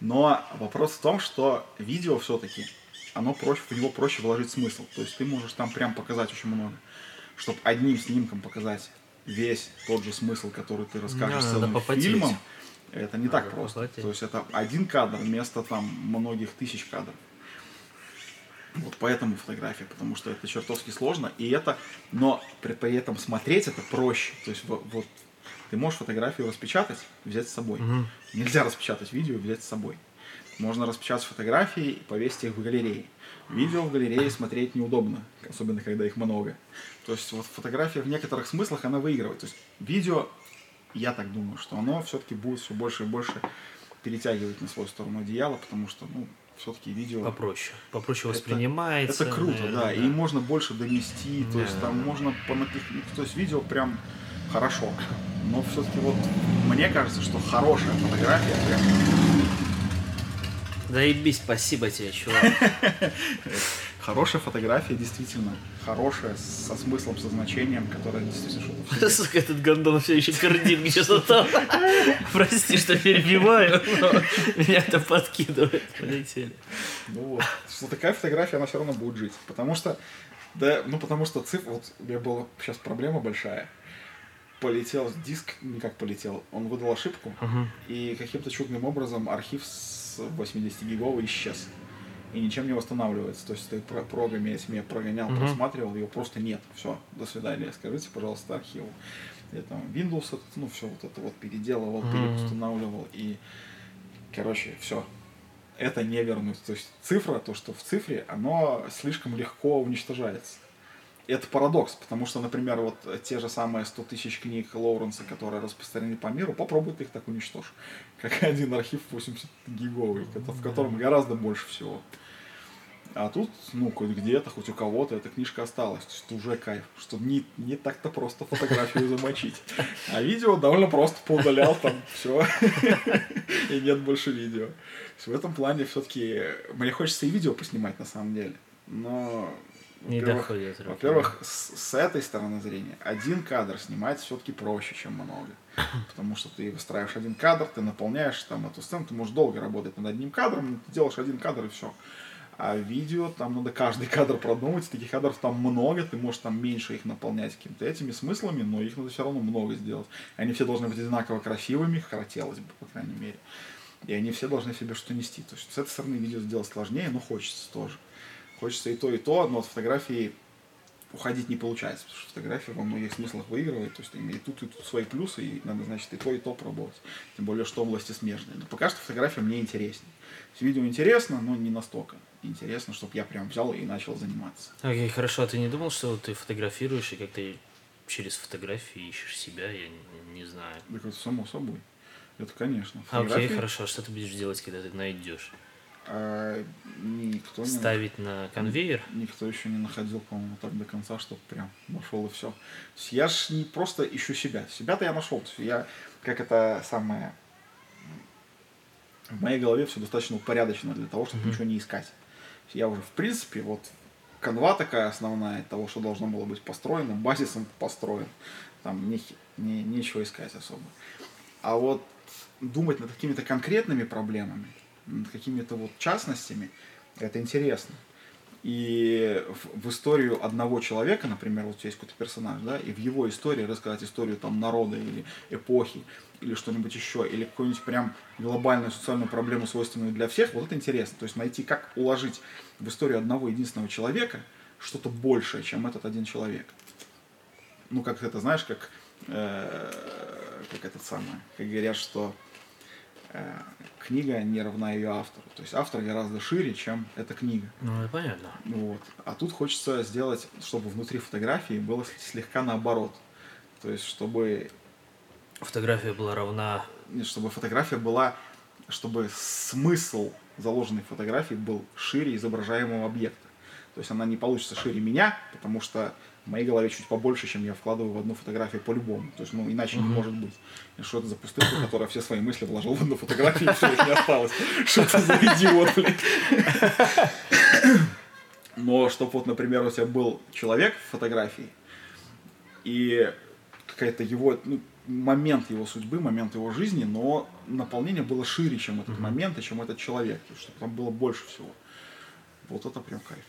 Но вопрос в том, что видео все-таки, оно проще, в него проще вложить смысл. То есть ты можешь там прям показать очень много. Чтобы одним снимком показать весь тот же смысл, который ты расскажешь целым попотеть. фильмом, это не так Надо просто. попотеть. То есть это один кадр вместо там многих тысяч кадров. Вот поэтому фотография, потому что это чертовски сложно, и это, но при, при этом смотреть это проще. То есть во- вот ты можешь фотографию распечатать, взять с собой. Мгм. Нельзя распечатать видео и взять с собой. Можно распечатать фотографии и повесить их в галерее. Видео в галерее смотреть неудобно, особенно когда их много. То есть вот фотография в некоторых смыслах она выигрывает. То есть видео, я так думаю, что оно все-таки будет все больше и больше перетягивать на свою сторону одеяла, потому что, ну, все-таки видео... Попроще. Попроще Это- воспринимается. Это круто, наверное, да, и можно больше донести, то есть Да. там можно понапихнуть, то есть видео прям хорошо. Но все-таки вот мне кажется, что хорошая фотография прям Заебись, спасибо тебе, чувак. хорошая фотография действительно хорошая, со смыслом, со значением, которое действительно что-то. Сука, этот гондон все еще пердит где-то там. Прости, что перебиваю, но меня это подкидывает. Полетели. Ну вот. Что такая фотография, она все равно будет жить. Потому что, да, ну потому что цифр, вот у меня была сейчас проблема большая. Полетел диск, никак полетел, он выдал ошибку, Мгм. и каким-то чудным образом архив с 80 гиговый исчез. И ничем не восстанавливается. То есть ты про- прогами этими я прогонял, Мгм. просматривал, его просто нет. Все, до свидания. Скажите, пожалуйста, архиву. Я там Windows, ну все вот это вот переделывал, Мгм. переустанавливал. И, короче, все. Это не вернуть. То есть цифра, то, что в цифре, оно слишком легко уничтожается. Это парадокс, потому что, например, вот те же самые 100 тысяч книг Лоуренса, которые распространены по миру, попробуй ты их так уничтожь. Как один архив 80 гиговый, в котором гораздо больше всего. А тут, ну, хоть где-то, хоть у кого-то эта книжка осталась. То есть уже кайф, что не, не так-то просто фотографию замочить. А видео довольно просто поудалял там все. И нет больше видео. В этом плане все-таки мне хочется и видео поснимать на самом деле. Но Не во-первых, доходит руки. во-первых, с, с этой стороны зрения, один кадр снимать все-таки проще, чем много. Потому что ты выстраиваешь один кадр, ты наполняешь там эту сцену, ты можешь долго работать над одним кадром, но ты делаешь один кадр и все. А видео, там надо каждый кадр продумать, таких кадров там много, ты можешь там меньше их наполнять какими-то этими смыслами, но их надо все равно много сделать. Они все должны быть одинаково красивыми, хотелось бы, по крайней мере. И они все должны себе что нести. То есть с этой стороны видео сделать сложнее, но хочется тоже. Хочется и то, и то, но от фотографии уходить не получается, потому что фотография во многих смыслах выигрывает, то есть и тут, и тут свои плюсы, и надо, значит, и то, и то пробовать. Тем более, что области смежные. Но пока что фотография мне интереснее. Есть видео интересно, но не настолько интересно, чтобы я прям взял и начал заниматься. Окей, хорошо, а ты не думал, что ты фотографируешь и как ты через фотографии ищешь себя, я не, не знаю. Так это само собой. Это, конечно. А, Окей, Фотографии, хорошо, а что ты будешь делать, когда ты найдешь? А, никто, не, Ставить на конвейер? никто еще не находил, по-моему, так до конца, чтобы прям нашел и все. Я ж не просто ищу себя. Себя-то я нашел. Я, как это самое... В моей голове все достаточно упорядочено для того, чтобы Мгм. ничего не искать. Я уже, в принципе, вот канва такая основная того, что должно было быть построено, базисом построен. Там не, не, нечего искать особо. А вот думать над какими-то конкретными проблемами, над какими-то вот частностями, это интересно. И в, в историю одного человека, например, вот есть какой-то персонаж, да, и в его истории рассказать историю там народа или эпохи, или что-нибудь еще, или какую-нибудь прям глобальную социальную проблему, свойственную для всех, вот это интересно. То есть найти, как уложить в историю одного единственного человека что-то большее, чем этот один человек. ну, как это, знаешь, как, э, как это самое, как говорят, что книга не равна ее автору. То есть автор гораздо шире, чем эта книга. Ну, это понятно. Вот. А тут хочется сделать, чтобы внутри фотографии было слегка наоборот. То есть, чтобы, Фотография была равна... чтобы фотография была, чтобы смысл заложенной фотографии был шире изображаемого объекта. То есть она не получится шире меня, потому что в моей голове чуть побольше, чем я вкладываю в одну фотографию по-любому. То есть, ну, иначе не может быть. Что это за пустышка, которая все свои мысли вложил в одну фотографию, и все, их не осталось. Что это за идиот, блин? Но чтобы вот, например, у тебя был человек в фотографии, и какая-то его, ну, момент его судьбы, момент его жизни, но наполнение было шире, чем этот момент и чем этот человек, чтобы там было больше всего. Вот это прям кайф.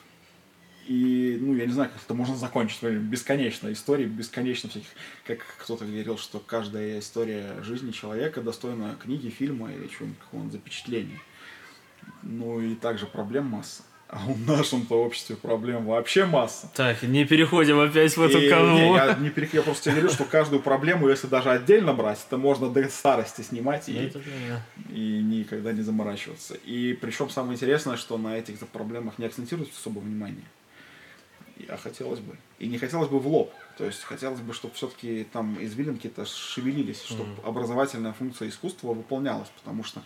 И, ну, я не знаю, как это можно закончить. Бесконечно истории, бесконечно всяких... Как кто-то говорил, что каждая история жизни человека достойна книги, фильма или чего-нибудь, какого-нибудь запечатления. Ну и также проблем масса. А в нашем-то обществе проблем вообще масса. Так, не переходим опять в эту И, канву. не, я, не перех- я просто тебе говорю, что каждую проблему, если даже отдельно брать, это можно до старости снимать и, понятно. и никогда не заморачиваться. И причем самое интересное, что на этих проблемах не акцентируется особо внимание. А хотелось бы. И не хотелось бы в лоб. То есть хотелось бы, чтобы все-таки там извилинки-то шевелились, чтобы образовательная функция искусства выполнялась, потому что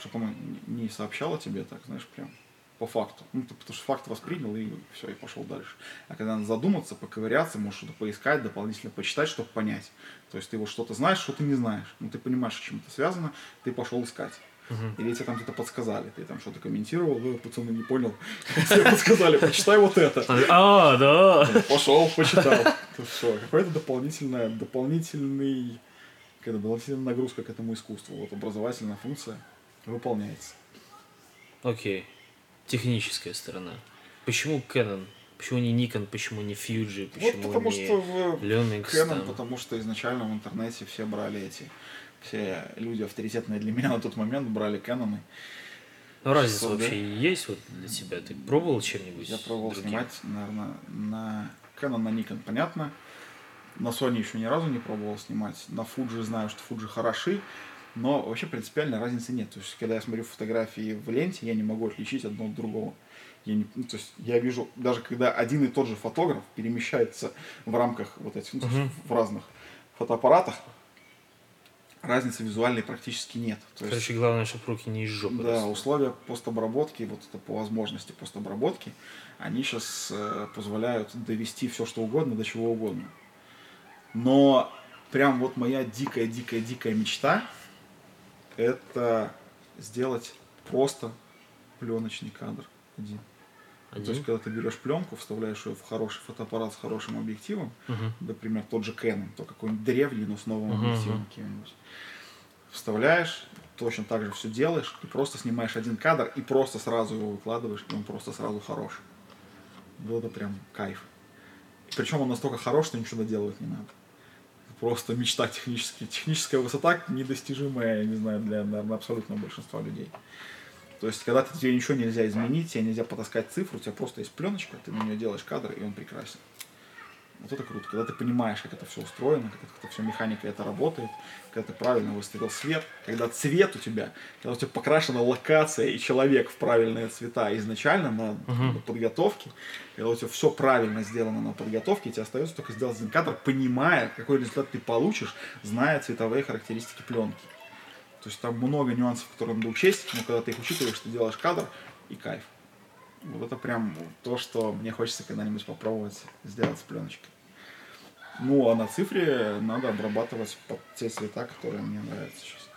чтобы оно не сообщало тебе так, знаешь, прям по факту. Ну, ты потому что факт воспринял и все, и пошел дальше. А когда надо задуматься, поковыряться, может что-то поискать, дополнительно почитать, чтобы понять. То есть ты вот что-то знаешь, что ты не знаешь. Ну, ты понимаешь, с чем это связано, ты пошел искать. Или тебе там где-то подсказали, ты там что-то комментировал, вы, пацаны, не понял. Тебе подсказали, почитай вот это. А, да. Пошел, почитал. Все, какой-то дополнительная, дополнительный, какая-то дополнительная нагрузка к этому искусству. Вот образовательная функция выполняется. Окей. Техническая сторона. Почему Canon? Почему не Nikon? Почему не Fuji? Почему вот потому не что в Lumix? Canon, там? потому что изначально в интернете все брали эти, все люди авторитетные для меня на тот момент брали Canon. Ну, разница Что, да? вообще есть вот для тебя? Ты пробовал чем-нибудь? Я пробовал другим? снимать, наверное, на Canon, на Nikon, понятно. На Sony еще ни разу не пробовал снимать. На Fuji знаю, что Fuji хороши, но вообще принципиальной разницы нет. То есть, когда я смотрю фотографии в ленте, я не могу отличить одно от другого. Я не, ну, то есть, я вижу, даже когда один и тот же фотограф перемещается в рамках вот этих, ну, есть, в разных фотоаппаратах, разницы визуальной практически нет. То есть, Короче, главное, чтобы руки не из жопы да, росли. условия постобработки, вот это по возможности постобработки, они сейчас позволяют довести все, что угодно, до чего угодно. Но прям вот моя дикая-дикая-дикая мечта это сделать просто пленочный кадр один. То есть, когда ты берешь пленку, вставляешь ее в хороший фотоаппарат с хорошим объективом, Мгм. например, тот же Canon, то какой-нибудь древний, но с новым Мгм, объективом каким-нибудь. Вставляешь, точно так же все делаешь, ты просто снимаешь один кадр и просто сразу его выкладываешь, и он просто сразу хорош. Вот это прям кайф. Причем он настолько хорош, что ничего доделывать не надо. Просто мечта технически. Техническая высота недостижимая, я не знаю, для, наверное, абсолютного большинства людей. То есть, когда тебе ничего нельзя изменить, тебе нельзя потаскать цифру, у тебя просто есть пленочка, ты на нее делаешь кадр, и он прекрасен. Вот это круто, когда ты понимаешь, как это все устроено, как это все механика это работает, когда ты правильно выставил свет, когда цвет у тебя, когда у тебя покрашена локация и человек в правильные цвета изначально на, на подготовке, когда у тебя все правильно сделано на подготовке, тебе остается только сделать один кадр, понимая, какой результат ты получишь, зная цветовые характеристики пленки. То есть там много нюансов, которые надо учесть, но когда ты их учитываешь, ты делаешь кадр и кайф. Вот это прям то, что мне хочется когда-нибудь попробовать сделать с пленочкой. Ну, а на цифре надо обрабатывать под те цвета, которые мне нравятся сейчас.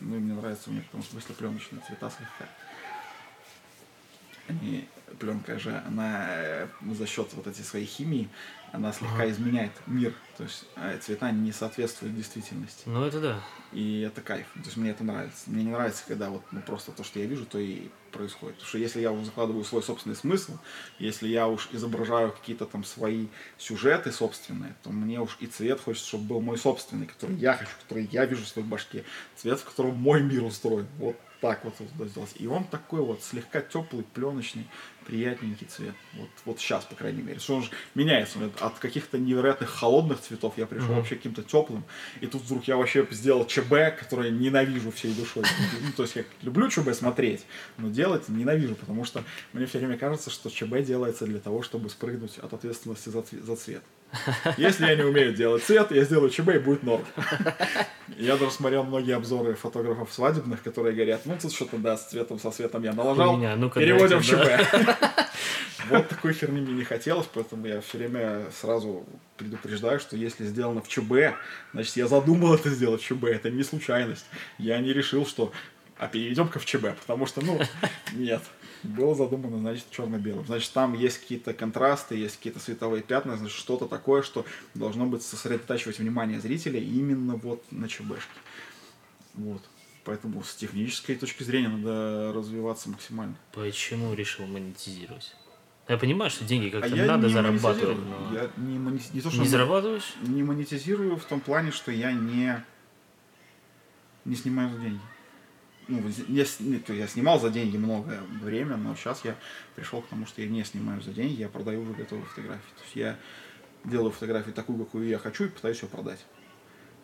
Ну, и мне нравятся у них в том смысле пленочные цвета слегка. Они, пленка же, она э, за счет вот этой своей химии, она слегка изменяет мир. То есть э, цвета не соответствуют действительности. Ну, это да. И это кайф. То есть мне это нравится. Мне не нравится, когда вот ну, просто то, что я вижу, то и происходит. Потому что если я закладываю свой собственный смысл, если я уж изображаю какие-то там свои сюжеты собственные, то мне уж и цвет хочется, чтобы был мой собственный, который я хочу, который я вижу в своей башке. Цвет, в котором мой мир устроен. Вот так вот туда сделать. И он такой вот слегка теплый, пленочный, приятненький цвет. Вот, вот сейчас, по крайней мере. Что он же меняется. Вот От каких-то невероятных холодных цветов я пришел вообще к каким-то теплым. И тут вдруг я вообще сделал ЧБ, который ненавижу всей душой. Ну, то есть я люблю ЧБ смотреть, но делать ненавижу, потому что мне все время кажется, что ЧБ делается для того, чтобы спрыгнуть от ответственности за цвет. Если я не умею делать цвет, я сделаю ЧБ и будет норм. Я даже смотрел многие обзоры фотографов свадебных, которые говорят, ну тут что-то да, с цветом, со светом я налажал, Хуйня, ну-ка переводим в дайте, ЧБ. Вот такой херни мне не хотелось, поэтому я все время сразу предупреждаю, что если сделано в ЧБ, значит я задумал это сделать в ЧБ, это не случайность. Я не решил, что а перейдем-ка в ЧБ, потому что, ну, нет. Было задумано, значит, черно-белым. Значит, там есть какие-то контрасты, есть какие-то световые пятна, значит, что-то такое, что должно быть сосредотачивать внимание зрителя именно вот на ЧБшке. Вот. Поэтому с технической точки зрения надо развиваться максимально. Почему решил монетизировать? Я понимаю, что деньги как-то А надо зарабатывать, но... Я не, мони- не то, что Не зарабатываешь? не монетизирую в том плане, что я не, не снимаю за деньги. Ну, я, то я снимал за деньги много время, но сейчас я пришел к тому, что я не снимаю за деньги, я продаю уже готовые фотографии. То есть я делаю фотографию такую, какую я хочу, и пытаюсь ее продать.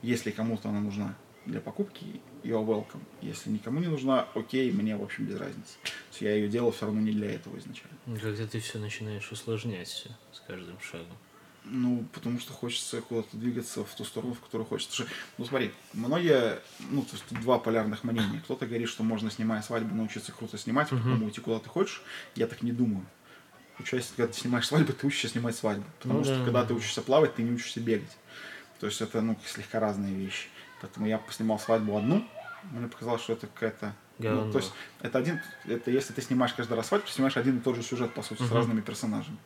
Если кому-то она нужна для покупки, you're welcome. Если никому не нужна, окей, мне, в общем, без разницы. То есть я ее делал все равно не для этого изначально. Когда ты все начинаешь усложнять все с каждым шагом. Ну, потому что хочется куда-то двигаться в ту сторону, в которую хочется. Ну, смотри, многие, ну, то есть два полярных мнения. Кто-то говорит, что можно, снимая свадьбу, научиться круто снимать, потом уйти куда ты хочешь. Я так не думаю. Учась, когда ты снимаешь свадьбу, ты учишься снимать свадьбу. Потому Ну что, да. когда ты учишься плавать, ты не учишься бегать. То есть это, ну, слегка разные вещи. Поэтому я поснимал свадьбу одну, мне показалось, что это какая-то... Ну, то есть это один, это если ты снимаешь каждый раз свадьбу, ты снимаешь один и тот же сюжет, по сути, с разными персонажами.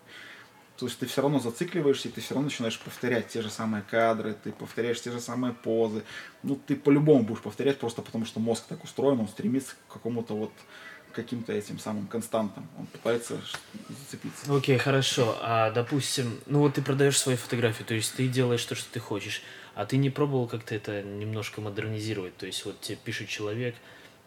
То есть ты все равно зацикливаешься, и ты все равно начинаешь повторять те же самые кадры, ты повторяешь те же самые позы. Ну, ты по-любому будешь повторять, просто потому что мозг так устроен, он стремится к какому-то вот каким-то этим самым константам. Он пытается зацепиться. Окей, хорошо. А допустим, ну вот ты продаешь свои фотографии, то есть ты делаешь то, что ты хочешь, а ты не пробовал как-то это немножко модернизировать? То есть вот тебе пишет человек,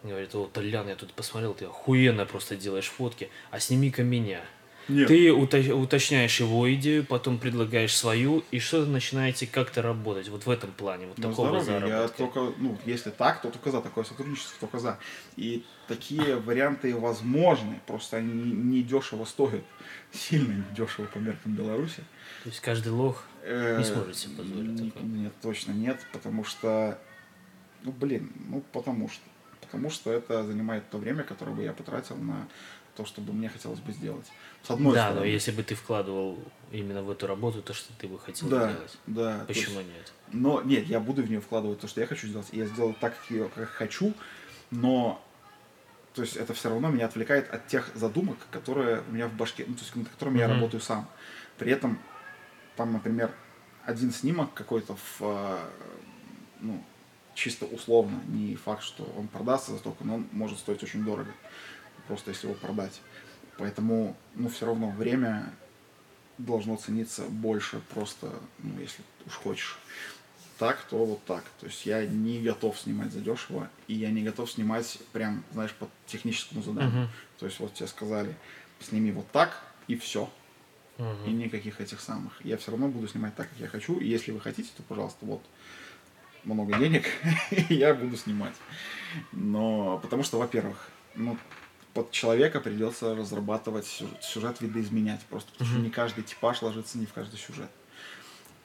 говорит, о, Толян, я тут посмотрел, ты охуенно просто делаешь фотки, а сними-ка меня. Нет. Ты уто- уточняешь его идею, потом предлагаешь свою, и что-то начинаете как-то работать вот в этом плане, вот Ну, такого здорово. Я заработка. только, ну, если так, то только за такое сотрудничество, только за. И такие варианты возможны, просто они не, дешево стоят. Сильно не дешево по меркам Беларуси. То есть каждый лох Э, Не сможет себе позволить такое. Нет, точно нет, потому что, ну, блин, ну, потому что. Потому что это занимает то время, которое бы я потратил на то, чтобы мне хотелось бы сделать. С одной Да, стороны. но если бы ты вкладывал именно в эту работу то, что ты бы хотел да, делать. да. Почему есть- нет? Но нет, я буду в нее вкладывать то, что я хочу сделать. И я сделаю так, как я как хочу, но то есть это все равно меня отвлекает от тех задумок, которые у меня в башке, ну, то есть над которыми я Мгм. работаю сам. При этом там, например, один снимок какой-то в, э, ну, чисто условно, не факт, что он продастся за столько, но он может стоить очень дорого, просто если его продать. Поэтому, ну, все равно время должно цениться больше просто, ну, если уж хочешь. Так, то вот так. То есть я не готов снимать задешево, и я не готов снимать прям, знаешь, по техническому заданию. Мгм. То есть вот тебе сказали, сними вот так, и все. Мгм. И никаких этих самых. Я все равно буду снимать так, как я хочу. И если вы хотите, то, пожалуйста, вот много денег, я буду снимать. Но потому что, во-первых, ну, под человека придется разрабатывать сюжет, сюжет видоизменять просто, потому что не каждый типаж ложится не в каждый сюжет.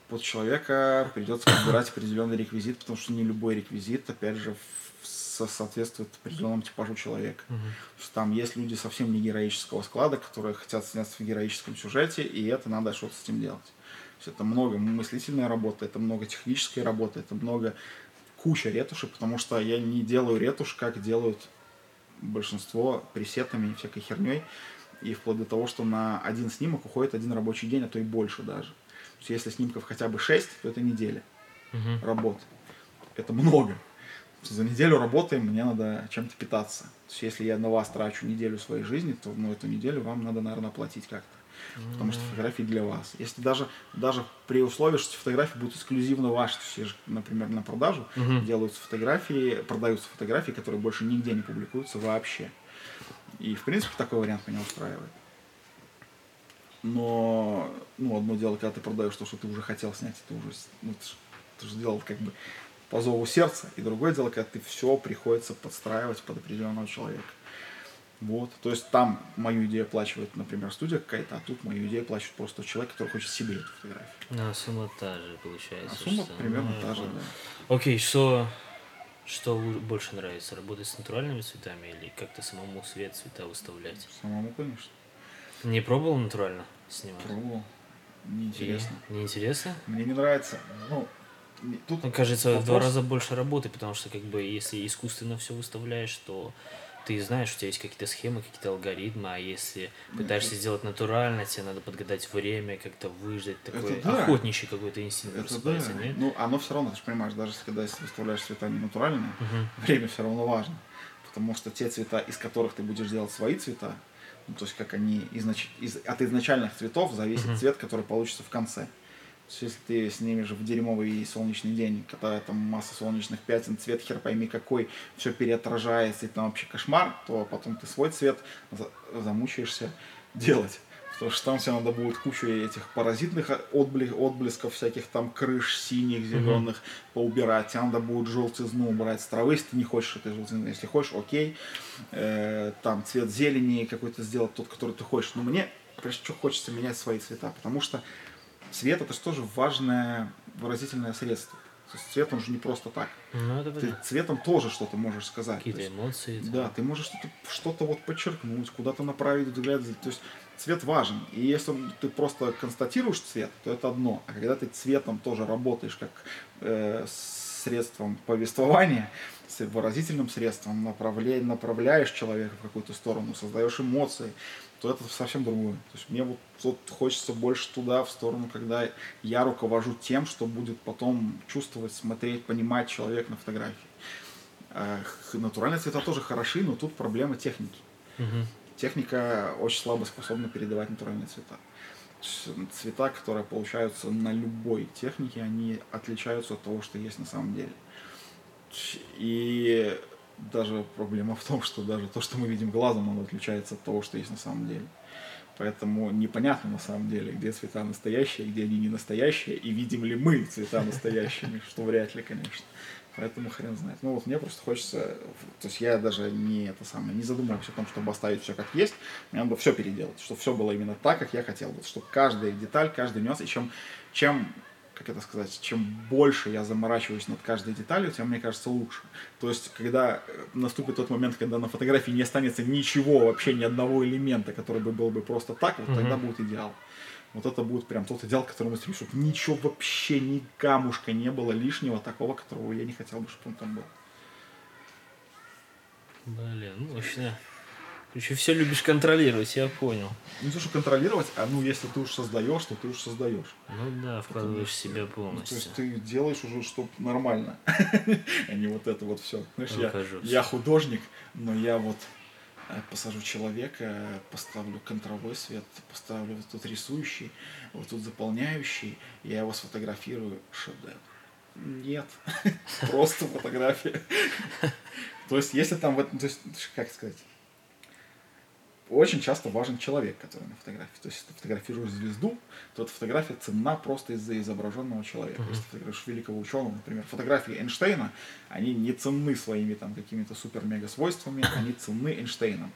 Под человека придется подбирать определенный реквизит, потому что не любой реквизит, опять же, соответствует определенному типажу человека. То есть Там есть люди совсем не героического склада, которые хотят сняться в героическом сюжете, и это надо что-то с этим делать. То есть это много мыслительной работы, это много технической работы, это много куча ретуши, потому что я не делаю ретушь, как делают большинство пресетами и всякой херней. И вплоть до того, что на один снимок уходит один рабочий день, а то и больше даже. То есть если снимков хотя бы 6, то это неделя Мгм. работы. Это много. За неделю работы мне надо чем-то питаться. То есть если я на вас трачу неделю своей жизни, то ну, эту неделю вам надо, наверное, оплатить как-то. Потому что фотографии для вас. Если даже, даже при условии, что фотографии будут эксклюзивно ваши, то есть, есть же, например, на продажу Мгм. делаются фотографии, продаются фотографии, которые больше нигде не публикуются вообще. И, в принципе, такой вариант меня устраивает. но, ну, одно дело, когда ты продаешь то, что ты уже хотел снять, ты уже, ну, ты, ж- ты же сделал как бы по зову сердца, и другое дело, когда ты все приходится подстраивать под определенного человека. Вот, то есть там мою идею оплачивает, например, студия какая-то, а тут мою идею оплачивает просто человек, который хочет себе эту фотографию. А сумма та же получается. А сумма что- примерно ну, та же, да. Окей, что, что больше нравится? Работать с натуральными цветами или как-то самому свет цвета выставлять? Самому, конечно, Не пробовал натурально снимать? пробовал. Неинтересно. И Неинтересно? Мне не нравится. Ну, тут Мне кажется, в два вопрос- раза больше работы, потому что как бы если искусственно все выставляешь, то ты знаешь, у тебя есть какие-то схемы, какие-то алгоритмы, а если пытаешься сделать натурально, тебе надо подгадать время, как-то выждать, такой да. охотничий какой-то инстинкт Это да. нет? Ну, оно все равно, ты же понимаешь, даже когда выставляешь цвета не натуральные, Мгм. время все равно важно. Потому что те цвета, из которых ты будешь делать свои цвета, ну, то есть как они изнач... из... от изначальных цветов зависит Мгм. цвет, который получится в конце. Если ты снимешь в дерьмовый солнечный день, когда там масса солнечных пятен, цвет хер пойми какой, все переотражается, и там вообще кошмар, то потом ты свой цвет за- замучаешься делать. Потому что там все надо будет кучу этих паразитных отбли- отблесков, всяких там крыш синих, зеленых поубирать. Тебе надо будет желтизну убрать с травы, если ты не хочешь этой желтизны. Если хочешь, окей. Э, там цвет зелени какой-то сделать, тот, который ты хочешь. Но мне, прежде всего, хочется менять свои цвета, потому что цвет это же тоже важное выразительное средство. То есть цвет он же не просто так. Ну, это Ты понятно. цветом тоже что-то можешь сказать. То Какие-то есть- эмоции. там. да, ты можешь что-то, что-то вот подчеркнуть, куда-то направить взгляд. То есть цвет важен. И если ты просто констатируешь цвет, то это одно. А когда ты цветом тоже работаешь как э, средством повествования, с выразительным средством, направля- направляешь человека в какую-то сторону, создаешь эмоции, то это совсем другое. То есть мне вот, вот хочется больше туда, в сторону, когда я руковожу тем, что будет потом чувствовать, смотреть, понимать человек на фотографии. А, Натуральные цвета тоже хороши, но тут проблема техники. Мгм. Техника очень слабо способна передавать натуральные цвета. Цвета, которые получаются на любой технике, они отличаются от того, что есть на самом деле. И даже проблема в том, что даже то, что мы видим глазом, оно отличается от того, что есть на самом деле. Поэтому непонятно на самом деле, где цвета настоящие, где они не настоящие, и видим ли мы цвета настоящими, что вряд ли, конечно. Поэтому хрен знает. Ну вот мне просто хочется, то есть я даже не это самое, не задумываюсь о том, чтобы оставить все как есть. Мне надо все переделать, чтобы все было именно так, как я хотел. Чтобы каждая деталь, каждый нюанс, и чем, чем как это сказать, чем больше я заморачиваюсь над каждой деталью, тем, мне кажется, лучше. То есть, когда э, наступит тот момент, когда на фотографии не останется ничего, вообще ни одного элемента, который бы был бы просто так, вот тогда Мгм. будет идеал. Вот это будет прям тот идеал, к которому стремлюсь, чтобы ничего вообще, ни камушка не было лишнего, такого, которого я не хотел бы, чтобы он там был. Блин, мощно. Короче, все любишь контролировать, я понял. Не то, что контролировать, а ну, если ты уж создаешь, то ты уж создаешь. Ну да, вкладываешь что- себя Ну, то полностью. есть ты делаешь уже, чтобы нормально, а не вот это вот все. Знаешь, я, я художник, но я вот э, посажу человека, поставлю контровой свет, поставлю вот тут рисующий, вот тут заполняющий, я его сфотографирую, шедевр. Нет, просто фотография. То есть, если там, то есть, как сказать, очень часто важен человек, который на фотографии. То есть, если ты фотографируешь звезду, то эта фотография ценна просто из-за изображенного человека. Если ты фотографируешь великого ученого, например, фотографии Эйнштейна, они не ценны своими там какими-то супер-мега свойствами, они ценны Эйнштейном,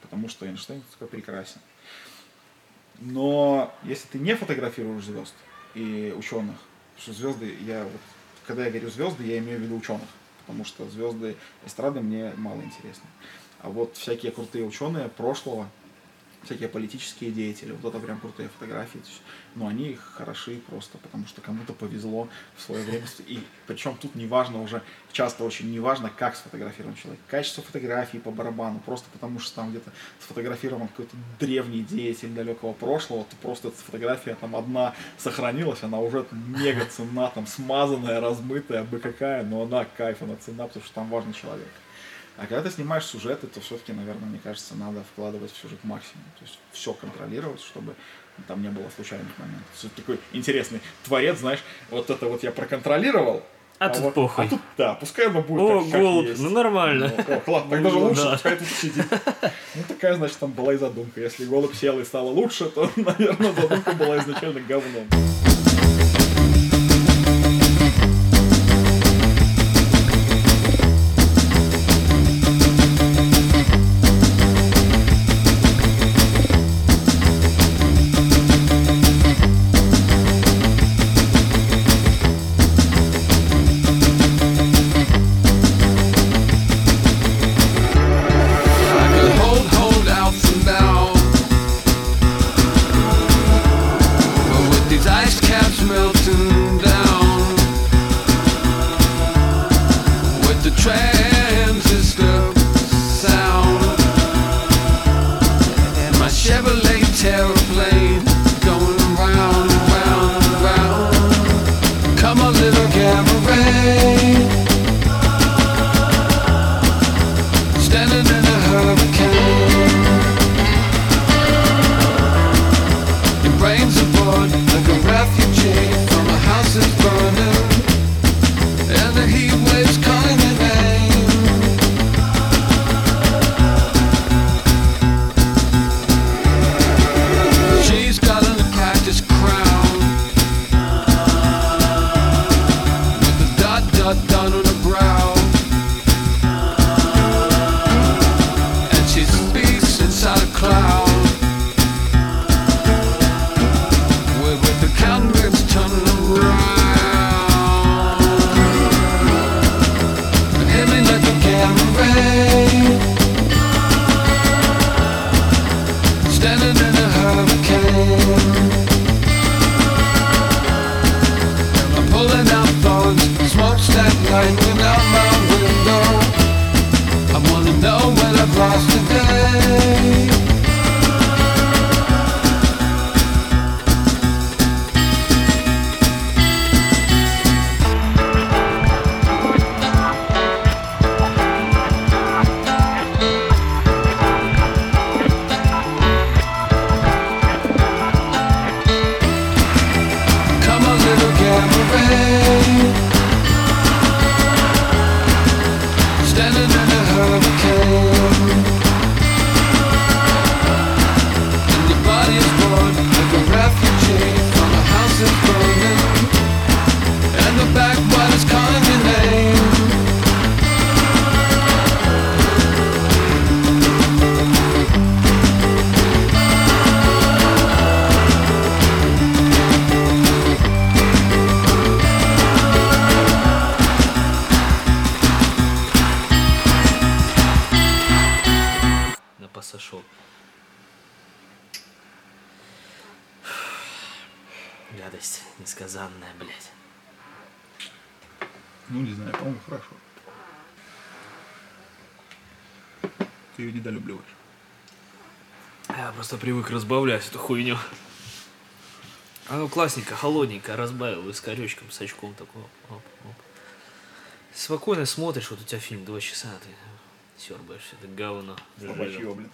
потому что Эйнштейн такой прекрасен. Но если ты не фотографируешь звезд и ученых, что звезды, я вот, когда я говорю звезды, я имею в виду ученых, потому что звезды эстрады мне мало интересны. А вот всякие крутые ученые прошлого, всякие политические деятели, вот это прям крутые фотографии. То есть, ну, они хороши просто, потому что кому-то повезло в свое время. И причем тут неважно уже, часто очень неважно, как сфотографирован человек. Качество фотографии по барабану, просто потому что там где-то сфотографирован какой-то древний деятель далекого прошлого, то просто эта фотография там одна сохранилась, она уже мега ценна, там смазанная, размытая, бы какая, но она кайф, она ценна, потому что там важный человек. А когда ты снимаешь сюжеты, то все-таки, наверное, мне кажется, надо вкладывать в сюжет максимум. То есть все контролировать, чтобы там не было случайных моментов. То есть такой интересный творец, знаешь, вот это вот я проконтролировал, А тут похуй. А тут, да, пускай оно будет О, как голубь, есть. ну нормально. Ну, о, ладно, так даже Ну, лучше, да. пускай тут сидит. Ну, такая, значит, там была и задумка. Если голубь сел и стало лучше, то, наверное, задумка была изначально говном. Классненько, холодненько, разбавил и с корючком, с очком такой. Оп, оп. Спокойно смотришь, вот у тебя фильм два часа, ты сербаешь это говно. Слабачье, блин.